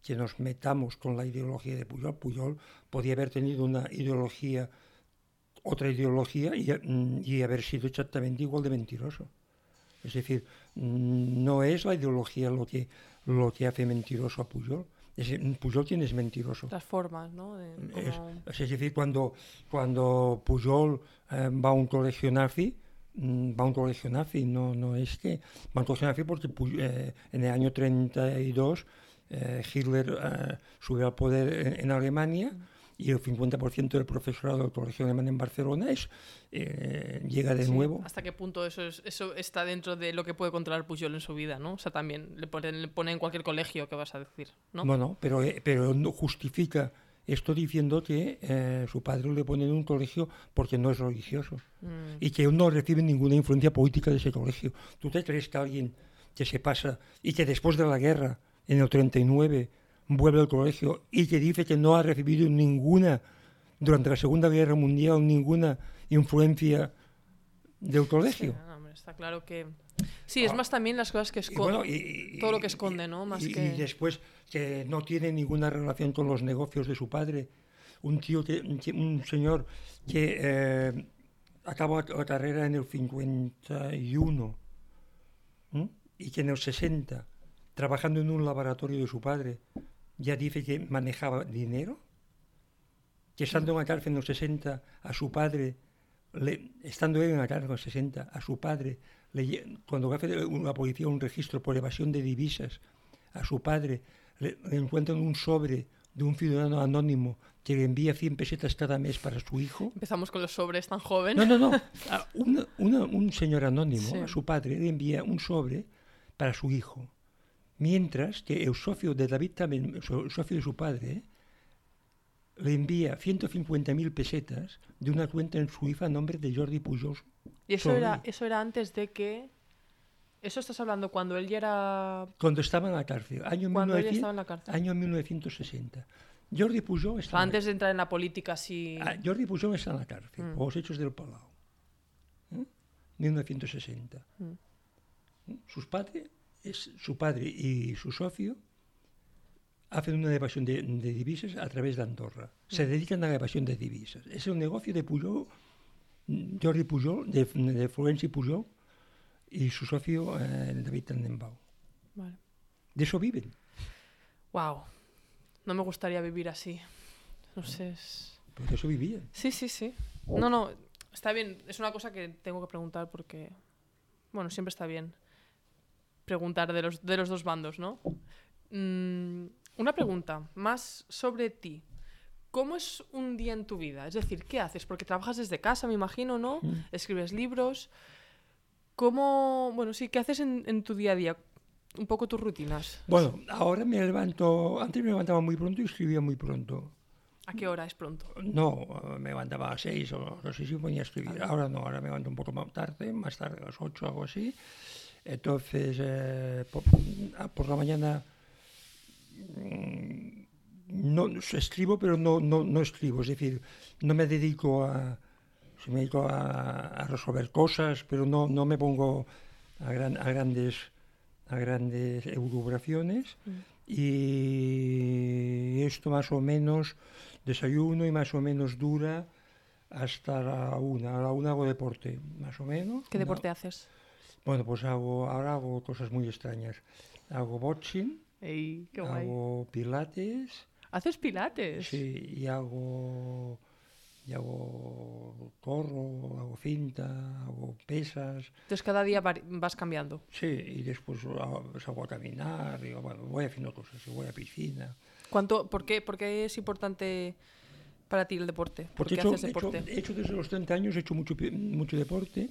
que nos metamos con la ideología de Pujol. Pujol podía haber tenido una ideología, otra ideología y, mm, y haber sido exactamente igual de mentiroso. Es decir, mm, no es la ideología lo que, lo que hace mentiroso a Pujol. Es, Pujol quién es mentiroso. Las formas, ¿no? De Es, cómo- es decir, cuando, cuando Pujol eh, va a un colegio nazi, mm, va a un colegio nazi, no, no es que va a un colegio nazi porque eh, en el año 32 eh, Hitler eh, sube al poder en, en Alemania y el 50% del profesorado del colegio alemán en Barcelona es, eh, llega de Sí, nuevo. ¿Hasta qué punto eso, es, eso está dentro de lo que puede controlar Pujol en su vida, ¿no? O sea, también le pone, le pone en cualquier colegio que vas a decir, ¿no? Bueno, pero, eh, pero no justifica esto diciendo que eh, su padre le pone en un colegio porque no es religioso. Mm, y que no recibe ninguna influencia política de ese colegio. ¿Tú te crees que alguien que se pasa y que después de la guerra, en el 39, vuelve al colegio y que dice que no ha recibido ninguna, durante la Segunda Guerra Mundial, ninguna influencia del sí, colegio? no, hombre, está claro que... Sí, es más también las cosas que bueno, y- todo lo que esconde, ¿no? Más y, que- y después que no tiene ninguna relación con los negocios de su padre. Un tío que, un señor que eh, acaba la carrera en el 51 ¿m? y que en el 60, trabajando en un laboratorio de su padre, ya dice que manejaba dinero. Que estando en la cárcel en el 60 a su padre, le- estando él en la cárcel en el 60, a su padre, le cuando hace la policía un registro por evasión de divisas, a su padre le, le encuentran un sobre de un ciudadano anónimo que le envía 100 pesetas cada mes para su hijo. Empezamos con los sobres tan joven. No, no, no. A una- una- un señor anónimo, Sí. a su padre, le envía un sobre para su hijo. Mientras que el socio de David también, socio de su padre, le envía 150.000 pesetas de una cuenta en Suiza a nombre de Jordi Pujol. y eso era, eso era antes de que... Eso estás hablando cuando él ya era... Cuando estaba en la cárcel, año, Cuando él 1900 estaba en la cárcel. año 1960. Jordi Pujol O está, sea, en la- antes de entrar en la política así... Ah, Jordi Pujol está en la cárcel, Mm. por los hechos del Palau. ¿eh? 1960. Mm. Sus padres, es, su padre y su socio hacen una evasión de, de divisas a través de Andorra. Se dedican a la evasión de divisas. Es un negocio de Pujol, mm, Jordi Pujol, de, de Florenci Pujol y su socio eh, David Tannenbaum. Vale. De eso viven. Wow. No me gustaría vivir así. No sé. es- Pues de eso vivían. Sí, sí, sí. No, no. Está bien. Es una cosa que tengo que preguntar porque. Bueno, siempre está bien preguntar de los, de los dos bandos, ¿no? Mm, una pregunta más sobre ti. ¿Cómo es un día en tu vida? Es decir, ¿qué haces? Porque trabajas desde casa, me imagino, ¿no? Mm. Escribes libros. ¿Cómo, bueno, sí, qué haces en, en tu día a día? Un poco tus rutinas. Bueno, ahora me levanto, antes me levantaba muy pronto y escribía muy pronto. ¿A qué hora es pronto? No, me levantaba a seis o no sé si ponía a escribir. Ahora no, ahora me levanto un poco más tarde, más tarde a las ocho o algo así. Entonces, eh, por, ah, por la mañana mm, no escribo, pero no, no, no escribo. Es decir, no me dedico a, me dedico a, a resolver cosas, pero no, no me pongo a, gran- a grandes a grandes elucubraciones y esto más o menos desayuno y más o menos dura hasta la una. A la una hago deporte, más o menos. ¿Qué una- deporte haces? Bueno, pues hago, ahora hago cosas muy extrañas. Hago boxing, Ey, qué guay. hago pilates, ¿Haces pilates? sí, y hago, y hago corro, hago cinta, hago pesas, Entonces cada día vas cambiando. sí, y después ah, salgo a caminar, y, bueno, voy haciendo cosas, voy a piscina. ¿Cuánto, por, qué, por qué es importante para ti el deporte? ¿Por Porque qué he hecho, haces he hecho- deporte? he hecho desde los 30 años, he hecho mucho, mucho deporte.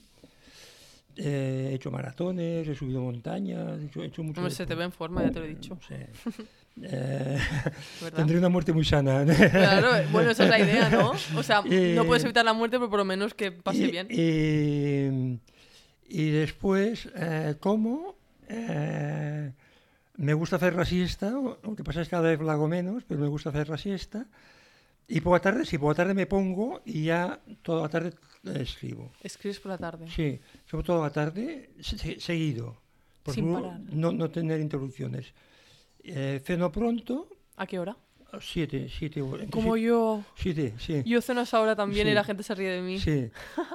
Eh, he hecho maratones, he subido montañas, he hecho, he hecho mucho Hombre, se te ve en forma, ya te lo he dicho. Eh, tendré una muerte muy sana. Claro, bueno, esa es la idea, ¿no? O sea, no puedes evitar la muerte, pero por lo menos que pase Y- bien. eh, y después eh, como, eh, me gusta hacer la siesta, lo que pasa es que cada vez la hago menos, pero me gusta hacer la siesta. Y por la tarde, sí, por la tarde me pongo y ya toda la tarde eh, escribo. Escribes por la tarde. Sí, sobre todo la tarde, se- se- seguido. Por Sin no- parar. No, no tener interrupciones. Eh, ceno pronto, ¿A qué hora? siete, siete horas. Como siete- yo. Siete, sí. Yo ceno a esa hora también y la gente se ríe de mí. Sí,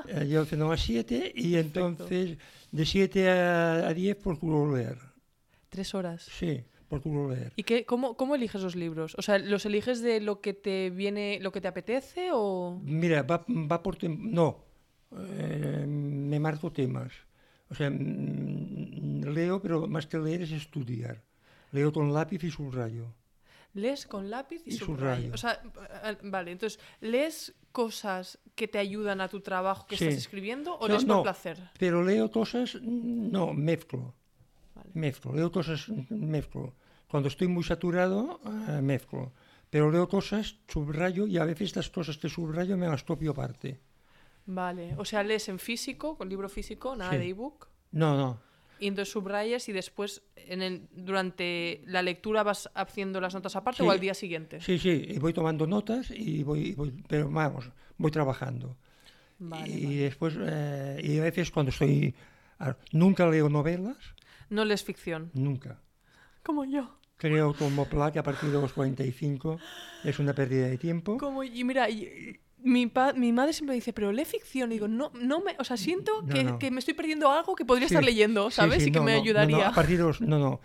Eh, yo ceno a 7 y entonces de 7 a, a 10 procuro leer. Tres horas. Sí, leer. ¿Y qué, cómo, cómo eliges los libros? O sea, ¿los eliges de lo que te viene, lo que te apetece o...? Mira, va, va por... No, eh, me marco temas. O sea, mm, leo, pero más que leer es estudiar. Leo con lápiz y subrayo. Lees con lápiz y, Y subrayo. subrayo. O sea, vale, entonces, ¿lees cosas que te ayudan a tu trabajo que Sí. estás escribiendo o No, lees por no. placer? Pero leo cosas, mm, no, mezclo. Vale. Mezclo, leo cosas, mm, mezclo. Cuando estoy muy saturado, eh, mezclo. Pero leo cosas, subrayo y a veces estas cosas que subrayo me las copio aparte. Vale, o sea, lees en físico, con libro físico, nada Sí. de ebook, No, no. y entonces subrayas y después en el, durante la lectura vas haciendo las notas aparte Sí. o al día siguiente. Sí, sí, y voy tomando notas y voy, pero vamos, voy trabajando. Vale, y vale. después, eh, y a veces cuando estoy, nunca leo novelas, No lees ficción. nunca. Como yo. Creo como Pla que a partir de los 45 es una pérdida de tiempo. Como, y mira, y- mi, pa- mi madre siempre dice, pero lee ficción. Y digo, no, no me, o sea, siento No, que, no. que me estoy perdiendo algo que podría Sí, estar leyendo, sí, ¿sabes? sí, y que me ayudaría. No, a partir de los, no, no.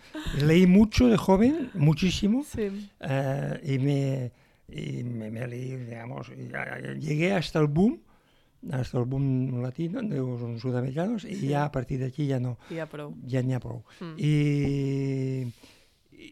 Leí mucho de joven, muchísimo, Sí. eh, y me, y me, me leí, digamos, llegué hasta el boom, hasta el boom latino de los sudamericanos, y ya a partir de aquí ya no. Y ya, pero... ya ni a prou. Mm. Y,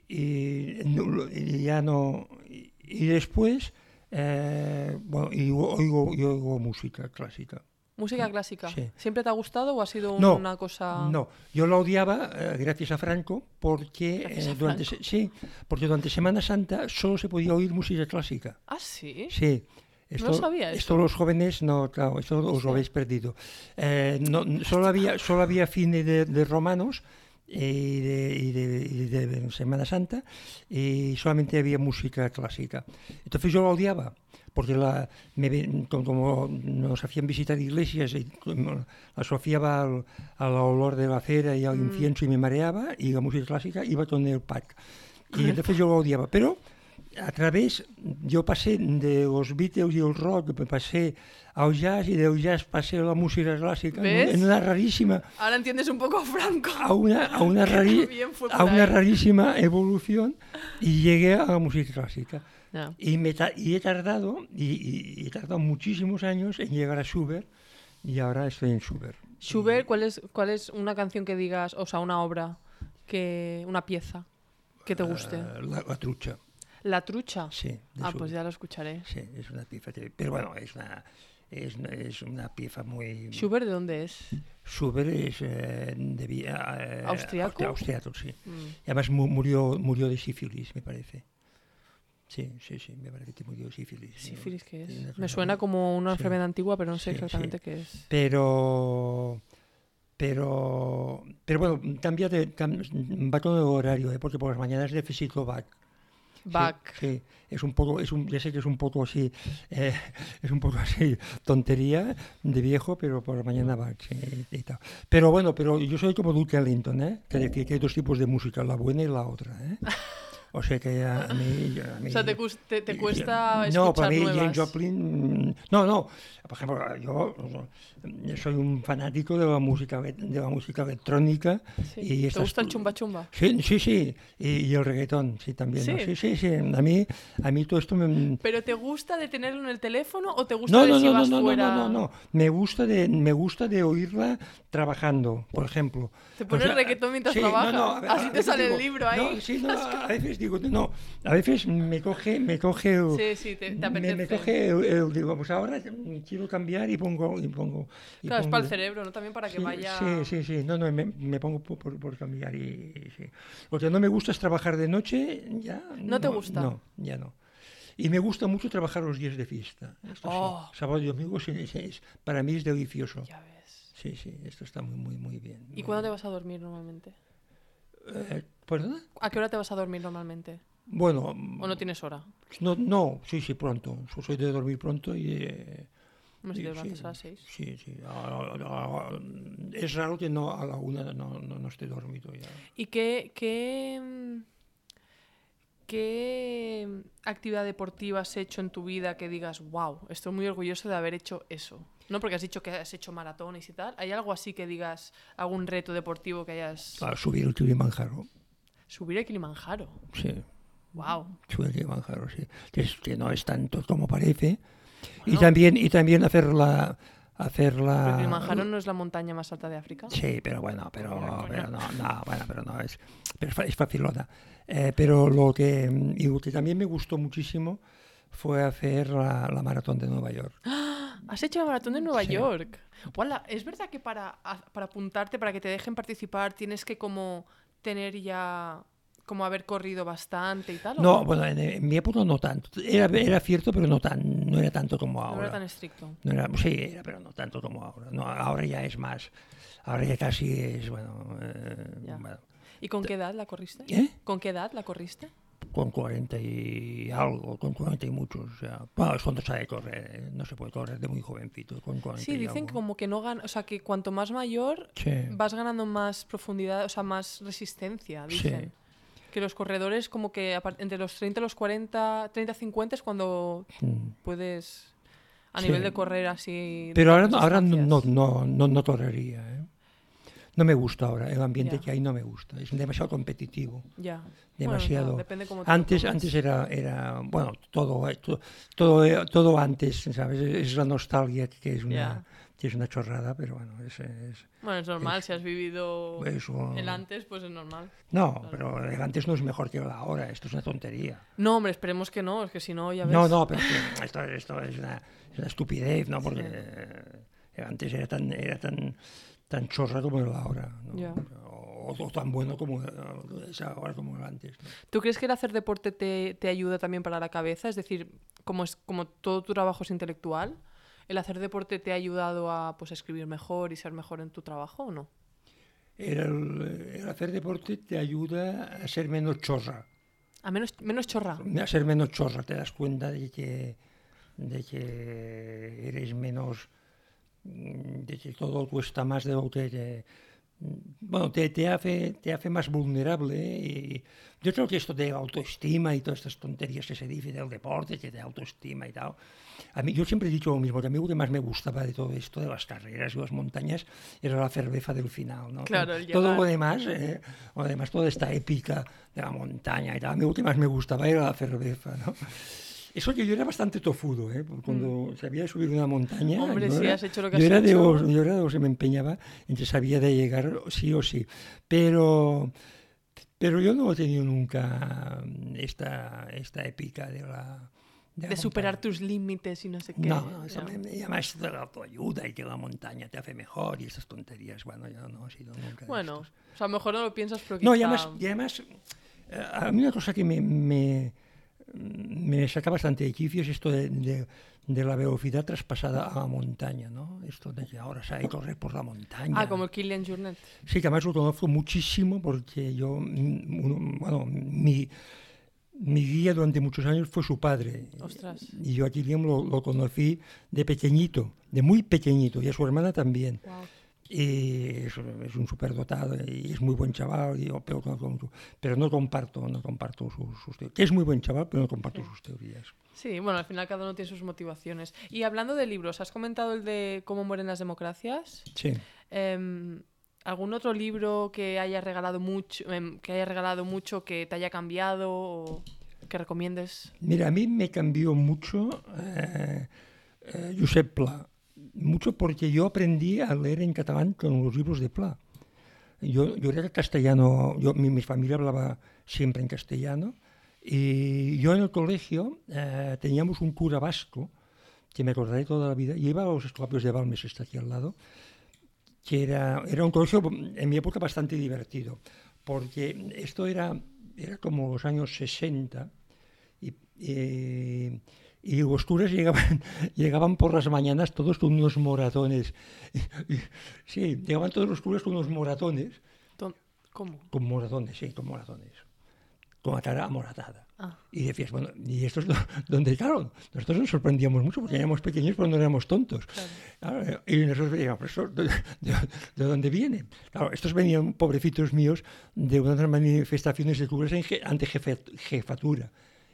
y, no- y ya no. Y, y después, eh, bueno, y oigo, y oigo música clásica. Música clásica. Sí. ¿Siempre te ha gustado o ha sido No, una cosa...? No, yo la odiaba eh, gracias a Franco porque eh, a durante Franco. sí, porque durante Semana Santa solo se podía oír música clásica. ¿Ah, sí? Sí. Esto, sabía esto los jóvenes no, claro, esto os lo habéis perdido. Eh, no, solo había, solo había cine de, de romanos y de, y de- y de Semana Santa y solamente había música clásica. Entonces yo la odiaba porque la, me como, nos hacían visitar iglesias y asociaba al, al olor de la cera y al Mm. incienso y me mareaba y la música clásica iba con el pack. Y entonces yo la odiaba. Pero a través, yo pasé de los Beatles y el rock, pasé al jazz y del jazz pasé a la música clásica. ¿Ves? En una rarísima, Ahora entiendes un poco a Franco. a una, a una, rari- a una rarísima evolución y llegué a la música clásica. Y, me y he tardado, y, y- y he tardado muchísimos años en llegar a Schubert y ahora estoy en Schubert. Schubert, ¿cuál es, ¿cuál es una canción que digas, o sea, una obra, que una pieza que te guste? Eh, la, la trucha, La trucha. sí. de Ah, pues ya lo escucharé. Sí, es una pieza. Pero bueno, es una, es, una- es una pieza muy... ¿Schubert de dónde es? Schubert es eh, de eh, ¿Austriaco? austriaco, sí. Mm. Y además mu- murió, murió de sífilis, me parece. Sí, sí, sí, me parece que murió de sífilis. Sífilis, ¿qué es? Me suena como una sí. enfermedad antigua, pero no sé Sí, sí. exactamente qué es. Pero, pero, pero bueno, cambia de, cam- va con el horario, ¿eh? porque por las mañanas necesito back. Sí, Back. Sí, es un poco, es un, ya sé que es un poco así, eh, es un poco así tontería de viejo, pero por la mañana va, sí, y tal. Pero bueno, pero yo soy como Duke Ellington, ¿eh? Que decir que hay dos tipos de música, la buena y la otra, ¿eh? O sea que a, a mí, a mí- O sea, te, te- te cuesta no, escuchar para mí nuevas. James Joplin, mm, no, no. Por ejemplo, yo, yo soy un fanático de la música, de la música electrónica Sí. y ¿Te estas- gusta el chumba chumba? Sí, sí, sí, y, y el reggaetón, sí, también. ¿no? Sí. Sí, sí. A mí, a mí todo esto me, ¿Pero te gusta de tenerlo en el teléfono o te gusta no, de no, si no, no, vas no, no, no, no, no. Me gusta de, me gusta de oírla trabajando, por ejemplo. ¿Te pones reggaetón mientras sí, no, trabajas? no, ver, Así te sale el libro ahí. No, sí, no, a veces digo, no, a veces me coge, me coge, el- Sí, sí, te, te me, apetece. me coge, el, el- digo, pues ahora quiero cambiar y pongo, y pongo. y Claro, es para el cerebro, ¿no? También para que Sí, vaya... Sí, sí, sí. No, no, me, me pongo por, por- por cambiar y, y sí. Lo que no me gusta es trabajar de noche, ya. ¿No te gusta? No, ya no. Y me gusta mucho trabajar los días de fiesta. Esto sí. Oh. Sábado y domingo sí, sí, es- para mí es delicioso. Ya ves. Sí, sí, esto está muy, muy, muy bien. ¿Y cuándo te vas a dormir normalmente? Eh, ¿Perdona? ¿A qué hora te vas a dormir normalmente? Bueno, ¿O no tienes hora? no, no, sí, sí, pronto. Yo soy de dormir pronto y... eh, si te levantas sí, a las seis. Sí, sí. a- a- a- es raro que no a la una no, no, no esté dormido ya. ¿Y qué, qué, qué actividad deportiva has hecho en tu vida que digas, wow, estoy muy orgulloso de haber hecho eso? No porque has dicho que has hecho maratones y tal. ¿Hay algo así que digas, algún reto deportivo que hayas... A subir el Kilimanjaro. Subir el Kilimanjaro. Sí, Wow. subir el Kilimanjaro, sí. Que, es- que no es tanto como parece. Y Bueno. también y también hacer la hacer la Pero Kilimanjaro no es la montaña más alta de África. Sí, pero bueno, pero, pero no, no, bueno, pero no es, pero es fa- es facilona. Eh, pero lo que, mm, y lo que también me gustó muchísimo fue hacer la, la maratón de Nueva York. Has hecho la maratón de Nueva Sí. York. Guala, ¿es verdad que para, para apuntarte, para que te dejen participar, tienes que como tener ya, como haber corrido bastante y tal? ¿o No, bueno, en, en mi época no tanto. Era, era cierto, pero no tan, no era tanto como No ahora. era tan estricto. No era- sí, era, pero no tanto como ahora. No, ahora ya es más. Ahora ya casi es, bueno, eh, bueno, ¿Y con qué edad la corriste? ¿eh? ¿Con qué edad la corriste? Con 40 y algo, con 40 y muchos. O sea, bueno, es cuando sabe correr, ¿eh? no se puede correr de muy jovencito. Con 40 Sí, y dicen que como que no gana, o sea, que cuanto más mayor Sí. vas ganando más profundidad, o sea, más resistencia, Sí. dicen. Que los corredores como que entre los 30 y los 40, 30 50 es cuando Mm. puedes a Sí. nivel de correr así. Pero ahora, ahora no, no, no, no correría. ¿eh? No me gusta ahora, el ambiente que hay no me gusta, es demasiado competitivo. Ya. demasiado. Bueno, lo Antes, antes era, era, bueno, todo, eh, to- todo, eh, todo antes, ¿sabes? Es la nostalgia que es una, que es una chorrada, pero bueno, es, es Bueno, es normal, si has vivido eso. el antes, pues es normal. No, pero el antes no es mejor que el ahora, esto es una tontería. No, hombre, esperemos que no, es que si no, ya ves. No, no, pero que esto, esto es, una, es una estupidez, ¿no? Porque antes era tan, era tan, tan chorra como el ahora, ¿no? O, o tan bueno como es ahora como el antes. ¿no? ¿Tú crees que el hacer deporte te, te ayuda también para la cabeza? Es decir, como, es, como todo tu trabajo es intelectual, ¿el hacer deporte te ha ayudado a pues, escribir mejor y ser mejor en tu trabajo o no? El, el hacer deporte te ayuda a ser menos chorra. A menos, menos chorra. a ser menos chorra, te das cuenta de que, de que eres menos, de que todo cuesta más de lo que te, mm, bueno, te, te hace, te hace más vulnerable. Y yo creo que esto de autoestima y todas estas tonterías que se dice del deporte, que de autoestima y tal, a mí yo siempre he dicho lo mismo, que a mí lo que más me gustaba de todo esto, de las carreras y las montañas, era la cerveza del final. ¿no? Claro, el todo lo demás, eh, lo demás, toda esta épica de la montaña y tal, a mí lo que más me gustaba era la cerveza. ¿no? Eso que yo era bastante tofudo, ¿eh? Cuando sabía de subir una montaña. Mm. Hombre, yo era, has hecho lo que yo has era de hecho. los- yo era de los que me empeñaba en que sabía de llegar sí o sí. Pero, pero yo no he tenido nunca esta, esta épica de la. De superar tus límites y no sé qué. No, no, eso Ya. me, me de la autoayuda y que la montaña te hace mejor y esas tonterías. Bueno, yo no he sido nunca. de Bueno, o sea, a lo mejor no lo piensas, pero No, y quizá- además, y además eh, a mí una cosa que me, me, me saca bastante de quicio es esto de, de- de la velocidad traspasada a la montaña, ¿no? Esto de que ahora sabe correr por la montaña. Ah, como el Killian Jornet. Sí, que además lo conozco muchísimo porque yo, mm, uno- bueno, mi, mi guía durante muchos años fue su padre. Ostras. Y yo a Kilian lo, lo conocí de pequeñito, de muy pequeñito, y a su hermana también. Wow. Y es, es un superdotado y es muy buen chaval, y pero, no- pero no comparto, no comparto sus, sus teorías. Que es muy buen chaval, pero no comparto sus teorías. Sí, bueno, al final cada uno tiene sus motivaciones. Y hablando de libros, ¿has comentado el de cómo mueren las democracias? Sí. Em, ¿Algún otro libro que haya regalado mucho, em, que haya regalado mucho, que te haya cambiado o que recomiendes? Mira, a mí me cambió mucho eh, eh, Josep Pla. Mucho porque yo aprendí a leer en catalán con los libros de Pla. Yo, yo era castellano, yo, mi, mi familia hablaba siempre en castellano y yo en el colegio eh, teníamos un cura vasco que me acordaré toda la vida, y iba a los escolapios de Balmes, está aquí al lado, que era, era un colegio en mi época bastante divertido, porque esto era, era como los años 60 y, y- y los curas llegaban, llegaban por las mañanas todos con unos moratones. Sí, llegaban todos los curas con unos moratones, ¿Cómo? con moratones, sí, con moratones, con la cara amoratada. Ah, Y decías, bueno, ¿y esto es do- donde, claro, nosotros nos sorprendíamos mucho porque éramos pequeños pero no éramos tontos. claro. Claro, y nosotros veíamos, ¿pero de, de- de dónde viene? Claro, estos venían, pobrecitos míos, de unas manifestaciones de curas ante jefe- jefatura.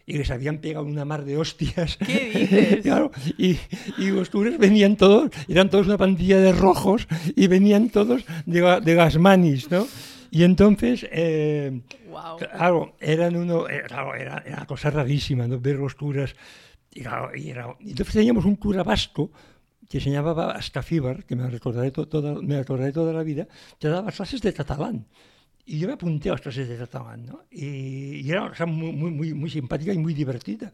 Y les habían pegado una mar de hostias. ¿Qué dices? claro, y, y los curas venían todos, eran todos una pandilla de rojos y venían todos de, de gasmanis, ¿no? Y entonces, eh, Wow. Claro, eran uno, eh, claro, era, era una cosa rarísima, ¿no? Ver los curas. Y, claro, y era, entonces teníamos un cura vasco que se llamaba Ascafíbar, que me recordaré, to- toda, me acordaré toda la vida, que daba clases de catalán. Y yo me apunté a las clases de catalán, ¿no? Y, y era una cosa muy, muy, muy, muy simpática y muy divertida.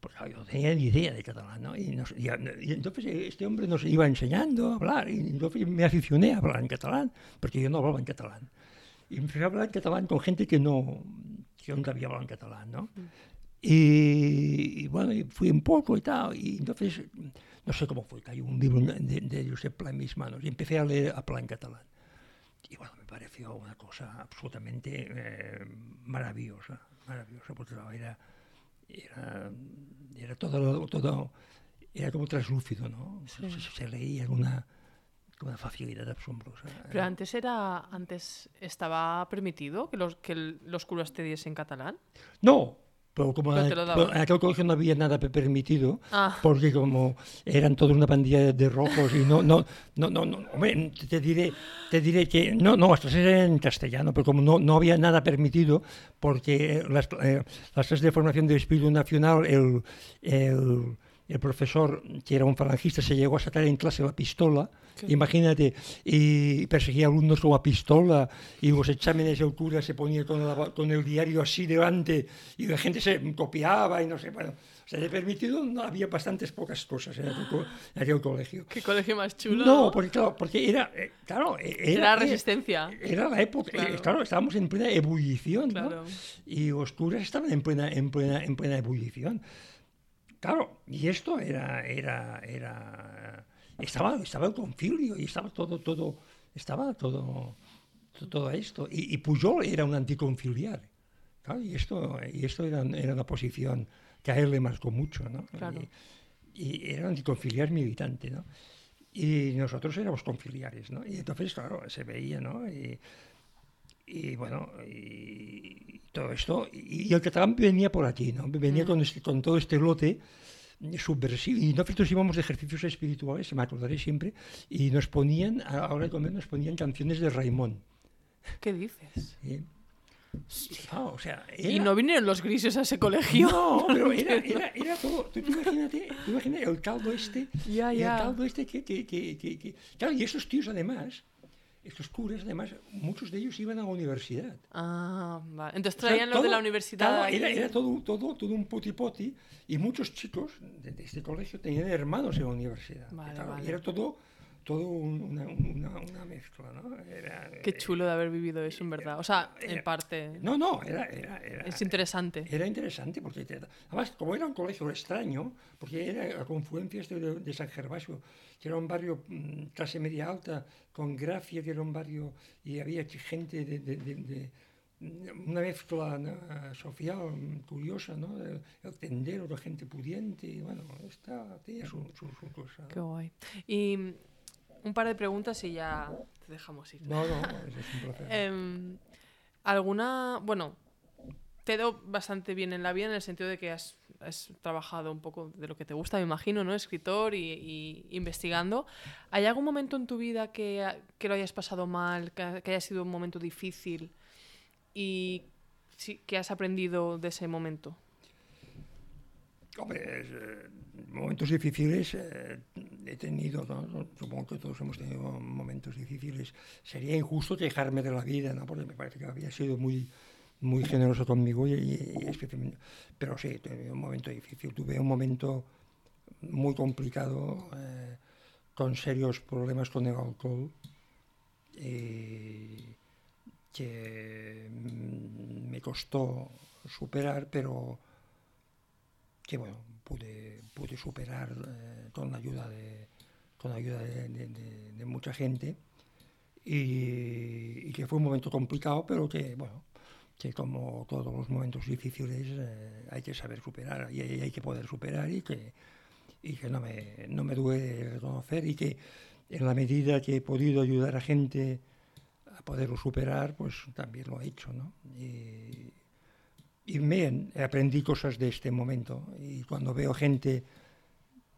Porque claro, yo no tenía ni idea de catalán, ¿no? Y, nos- y- y entonces este hombre nos iba enseñando a hablar, y entonces me aficioné a hablar en catalán, porque yo no hablaba en catalán. Y empecé a hablar en catalán con gente que no, que nunca había hablado en catalán, ¿no? Y, y bueno, fui un poco y tal, y entonces, no sé cómo fue, cayó un libro de, de Josep Pla en mis manos y empecé a leer a Pla en catalán. Y bueno, pareció una cosa absolutamente eh, maravillosa, maravillosa, porque era, era, era todo, todo, era como translúcido, ¿no? Se, se- se leía con una, con una facilidad asombrosa. Pero antes era, antes estaba permitido que los, que los curas te diesen catalán. No, pero como en, aquel colegio no había nada pe- permitido, Ah. porque como eran todos una pandilla de, de rojos y no, no, no, no, no, hombre, te- diré, te diré que, no, no, las clases eran en castellano, pero como no, no había nada permitido, porque las, eh, las clases de formación del espíritu nacional, el, el, el profesor, que era un falangista, se llegó a sacar en clase la pistola, imagínate, y perseguía alumnos con la pistola, y los exámenes el cura se ponía con, la- con el diario así delante, y la gente se copiaba, y no sé, bueno, o sea, de permitido no había bastantes pocas cosas en aquel, en aquel colegio. Qué colegio más chulo. No, porque, claro, porque era, eh, claro, eh, era, Era resistencia. Era la época, eh, Claro. claro, estábamos en plena ebullición, ¿no? Claro. Y los curas estaban en plena, en plena, en plena ebullición. Claro, y esto era, era, era, estaba, estaba el concilio y estaba todo, todo, estaba todo, to- todo esto. Y, y Pujol era un anticonciliar. Claro, y esto, y esto era, era una posición que a él le marcó mucho, ¿no? Claro. Y, y era un anticonciliar militante, ¿no? Y nosotros éramos conciliares, ¿no? Y entonces, claro, se veía, ¿no? Y, y bueno, y todo esto. Y, y el catalán venía por aquí, ¿no? Venía con, este- con todo este lote subversivo. Y nosotros íbamos de ejercicios espirituales, me acordaré siempre, y nos ponían, a la hora de comer, nos ponían canciones de Raimón. ¿Qué dices? ¿sí? Ah, o sea, ¿Y era- no vinieron los grises a ese colegio? no, pero era, era, era todo. Tú, tú imagínate, tú imagínate el caldo este. Ya, ya. El caldo este que, que, que, que- Claro, y estos tíos además, estos curas además, muchos de ellos iban a la universidad. Ah, vale. Entonces O sea, traían los de la universidad. era, era todo, todo, todo un poti-poti y muchos chicos de, de este colegio tenían hermanos en la universidad. Vale, Claro, y era todo, todo un- una, una, una mezcla, ¿no? Era, Qué chulo de haber vivido eso, en verdad. O sea, en era- parte. No, no, era, era, era, Es interesante. Era interesante porque, además, como era un colegio extraño, porque era la confluencia este de, de San Gervasio, que era un barrio mm, clase media alta, con Gracia, que era un barrio, y había gente de, de- de- de- una mezcla social mm, curiosa, ¿no? El, tendero, la gente pudiente, y bueno, está, tenía su, su- su cosa. ¿no? Qué guay. Y un par de preguntas y ya te dejamos ir. No, no, eso es un placer. Em, ¿Alguna. Bueno, te ido bastante bien en la vida en el sentido de que has, has trabajado un poco de lo que te gusta, me imagino, ¿no? Escritor y, y investigando. ¿Hay algún momento en tu vida que, que lo hayas pasado mal, que, que haya sido un momento difícil y sí, que has aprendido de ese momento? Hombre, eh, momentos difíciles eh, he tenido. Supongo que todos hemos tenido momentos difíciles. Sería injusto quejarme de la vida. Porque me parece que había sido muy, muy generoso conmigo y, y-. Pero sí, tenido un momento difícil. Tuve un momento muy complicado, eh, con serios problemas con el alcohol, que mm, me costó superar, pero que bueno, pude, pude superar eh, con la ayuda de, con la ayuda de, mucha gente y, que fue un momento complicado, pero que, bueno, que como todos los momentos difíciles eh, hay que saber superar y hay, que poder superar y que, y que no, me, no me duele reconocer y que en la medida que he podido ayudar a gente a poderlo superar, pues también lo he hecho, ¿no? Y bien, aprendí cosas de este momento y cuando veo gente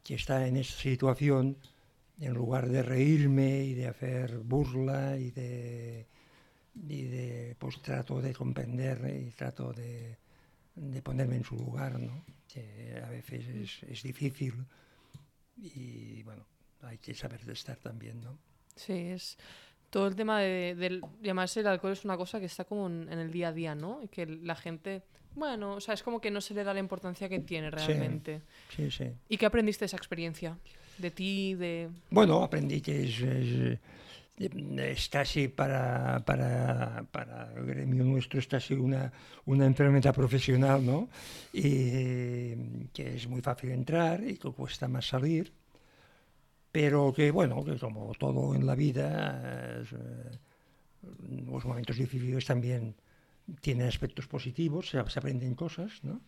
que está en esa situación, en lugar de reírme y de hacer burla y de, y de pues trato de comprender y trato de, de ponerme en su lugar, ¿no? que a veces es, difícil y bueno, hay que saber de estar también, ¿no? Sí, es todo el tema de, llamarse el alcohol es una cosa que está como en, en el día a día, ¿no? Y que la gente, bueno, o sea, es como que no se le da la importancia que tiene realmente. Sí, sí. ¿Y qué aprendiste de esa experiencia? De ti, de... Bueno, aprendí que es, es, es casi para, para, para el gremio nuestro, es casi una, una enfermedad profesional, ¿no? Y que es muy fácil entrar y que cuesta más salir, pero que, bueno, que como todo en la vida, eh, los momentos difíciles también tienen aspectos positivos, se, aprenden cosas, ¿no?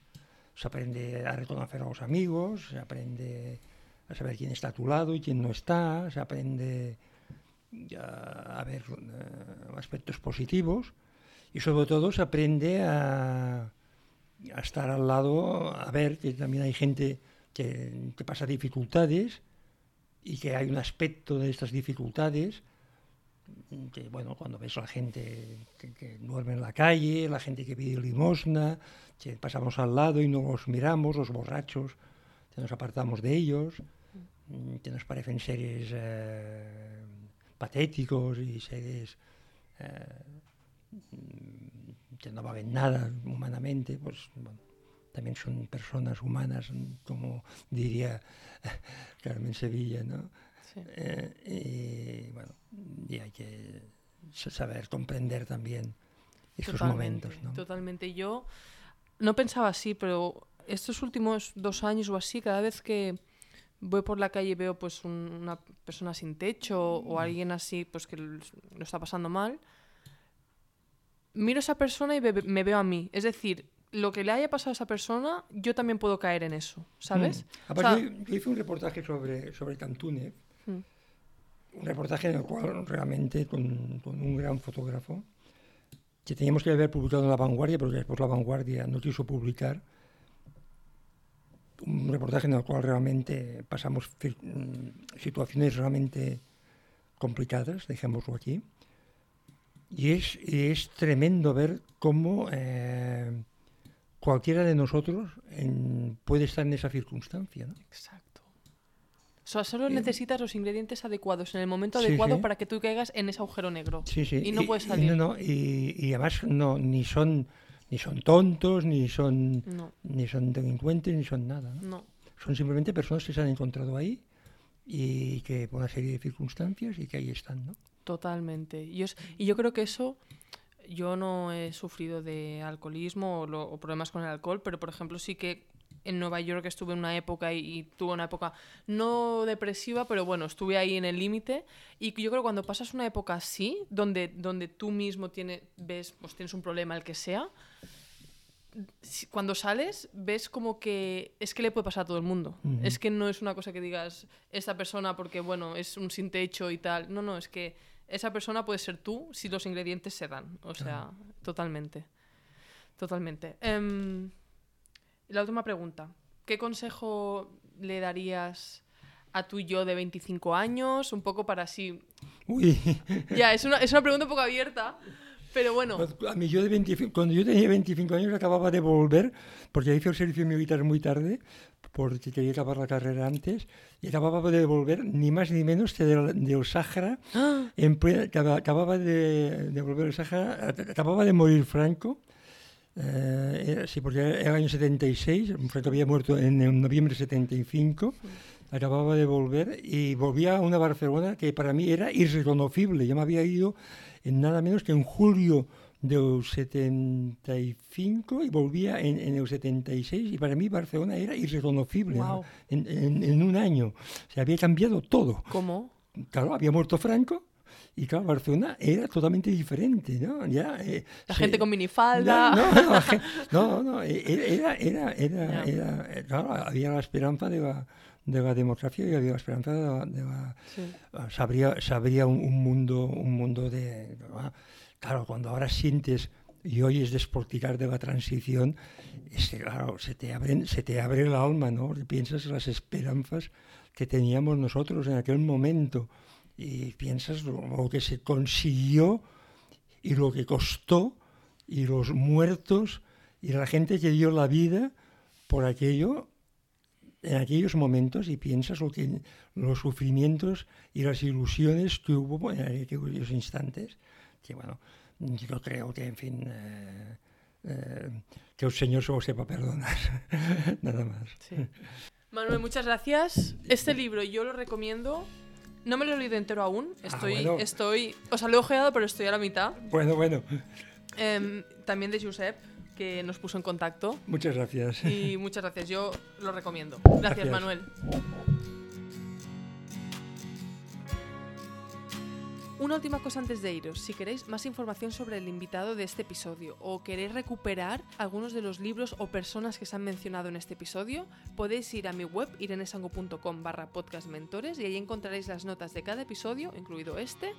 Se aprende a reconocer a los amigos, se aprende a saber quién está a tu lado y quién no está, se aprende a, a ver eh, aspectos positivos y sobre todo se aprende a, a estar al lado, a ver que también hay gente que, que pasa dificultades y que hay un aspecto de estas dificultades que bueno, cuando ves a la gente que, que duerme en la calle, la gente que pide limosna, que pasamos al lado y no los miramos, los borrachos, que nos apartamos de ellos, mm, que nos parecen seres eh, patéticos y seres eh, mm, que no valen nada humanamente, pues también son personas humanas, como diría Carmen Sevilla, ¿no? Sí. Eh, y bueno, y hay que sa- saber comprender también estos Totalmente, momentos, ¿no? Totalmente. Yo no pensaba así, pero estos últimos dos años o así, cada vez que voy por la calle y veo pues un- una persona sin techo o alguien así pues que lo está pasando mal, miro a esa persona y me veo a mí. Es decir, lo que le haya pasado a esa persona, yo también puedo caer en eso, ¿sabes? Mm. O sea, Aparte, yo, yo hice un reportaje sobre, sobre Cantúnez, Mm. un reportaje en el cual realmente con, un gran fotógrafo, que teníamos que haber publicado en La Vanguardia, pero después La Vanguardia no quiso publicar, un reportaje en el cual realmente pasamos mm, situaciones realmente complicadas, dejémoslo aquí, y es, es tremendo ver cómo eh, cualquiera de nosotros puede estar en esa circunstancia. ¿no? Exacto. O sea, solo necesitas los ingredientes adecuados en el momento Sí, adecuado sí. para que tú caigas en ese agujero negro. Sí, sí. Y no puedes salir. no, no, y, y además no, ni son ni son tontos, ni son No, ni son delincuentes, ni son nada. ¿no? no. Son simplemente personas que se han encontrado ahí y que por una serie de circunstancias y que ahí están, ¿no? Totalmente. Y, es- y yo creo que eso, yo no he sufrido de alcoholismo o, lo- o problemas con el alcohol, pero por ejemplo sí que en Nueva York estuve en una época y, y tuve una época no depresiva, pero bueno, estuve ahí en el límite. Y yo creo que cuando pasas una época así, donde, donde tú mismo tiene, ves, pues tienes un problema, el que sea, cuando sales ves como que es que le puede pasar a todo el mundo. Es que no es una cosa que digas esta persona porque bueno, es un sin techo y tal. No, no, es que esa persona puede ser tú si los ingredientes se dan. O sea, totalmente. Totalmente. La última pregunta. ¿Qué consejo le darías a tu yo de 25 años? Un poco para así... Uy, Ya, es una, es una pregunta un poco abierta, pero bueno. a mí yo de 25, cuando yo tenía 25 años acababa de volver, porque hice el servicio militar muy tarde, porque quería acabar la carrera antes, y acababa de volver ni más ni menos que del, del Sáhara, en acababa de, de volver del Sáhara, ac- acababa de morir Franco, eh, era- sí, porque era el año 76, Franco había muerto en, en noviembre de 75, acababa de volver y volvía a una Barcelona que para mí era irreconocible. Yo me había ido en nada menos que en julio del 75 y volvía en, en el 76 y para mí Barcelona era irreconocible ¿no? Guau. en, en- en un año. Se había cambiado todo. ¿Cómo? Claro, había muerto Franco y claro, Barcelona era totalmente diferente, ¿no? Ya, eh, La se- gente con minifalda. no, no, no, no, e- e- era, era, era, era- eh, claro, había la esperanza de la, de la democracia y había la esperanza de la, de la- Sí. ah, se abría, se abría un, un mundo, un mundo de, claro, cuando ahora sientes y oyes despoticar de la transición, es que, claro, se te abren, se te abre el alma, ¿no? Piensas las esperanzas que teníamos nosotros en aquel momento y piensas lo, lo que se consiguió y lo que costó y los muertos y la gente que dio la vida por aquello en aquellos momentos y piensas lo que los sufrimientos y las ilusiones que hubo en aquellos instantes que bueno yo creo que en fin eh, eh, que el Señor solo sepa perdonar nada más Sí. Manuel, muchas gracias. Este libro yo lo recomiendo. No me lo he leído entero aún. Estoy, bueno. estoy, o sea, lo he ojeado, pero estoy a la mitad. bueno bueno Em, también de Josep, que nos puso en contacto. muchas gracias Y muchas gracias, yo lo recomiendo. Gracias, Gracias. Manuel. Una última cosa antes de iros. Si queréis más información sobre el invitado de este episodio o queréis recuperar algunos de los libros o personas que se han mencionado en este episodio, podéis ir a mi web irenesango.com barra podcastmentores y ahí encontraréis las notas de cada episodio, incluido este,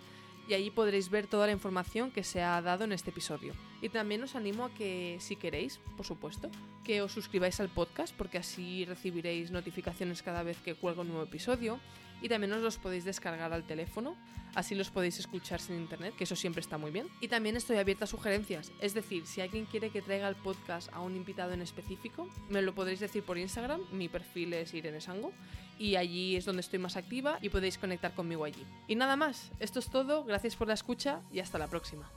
y allí podréis ver toda la información que se ha dado en este episodio. Y también os animo a que, si queréis, por supuesto, que os suscribáis al podcast porque así recibiréis notificaciones cada vez que cuelgo un nuevo episodio y también os los podéis descargar al teléfono, así los podéis escuchar sin internet, que eso siempre está muy bien. Y también estoy abierta a sugerencias, es decir, si alguien quiere que traiga el podcast a un invitado en específico, me lo podréis decir por Instagram, mi perfil es Irene Sango y allí es donde estoy más activa y podéis conectar conmigo allí. Y nada más, esto es todo, gracias por la escucha y hasta la próxima.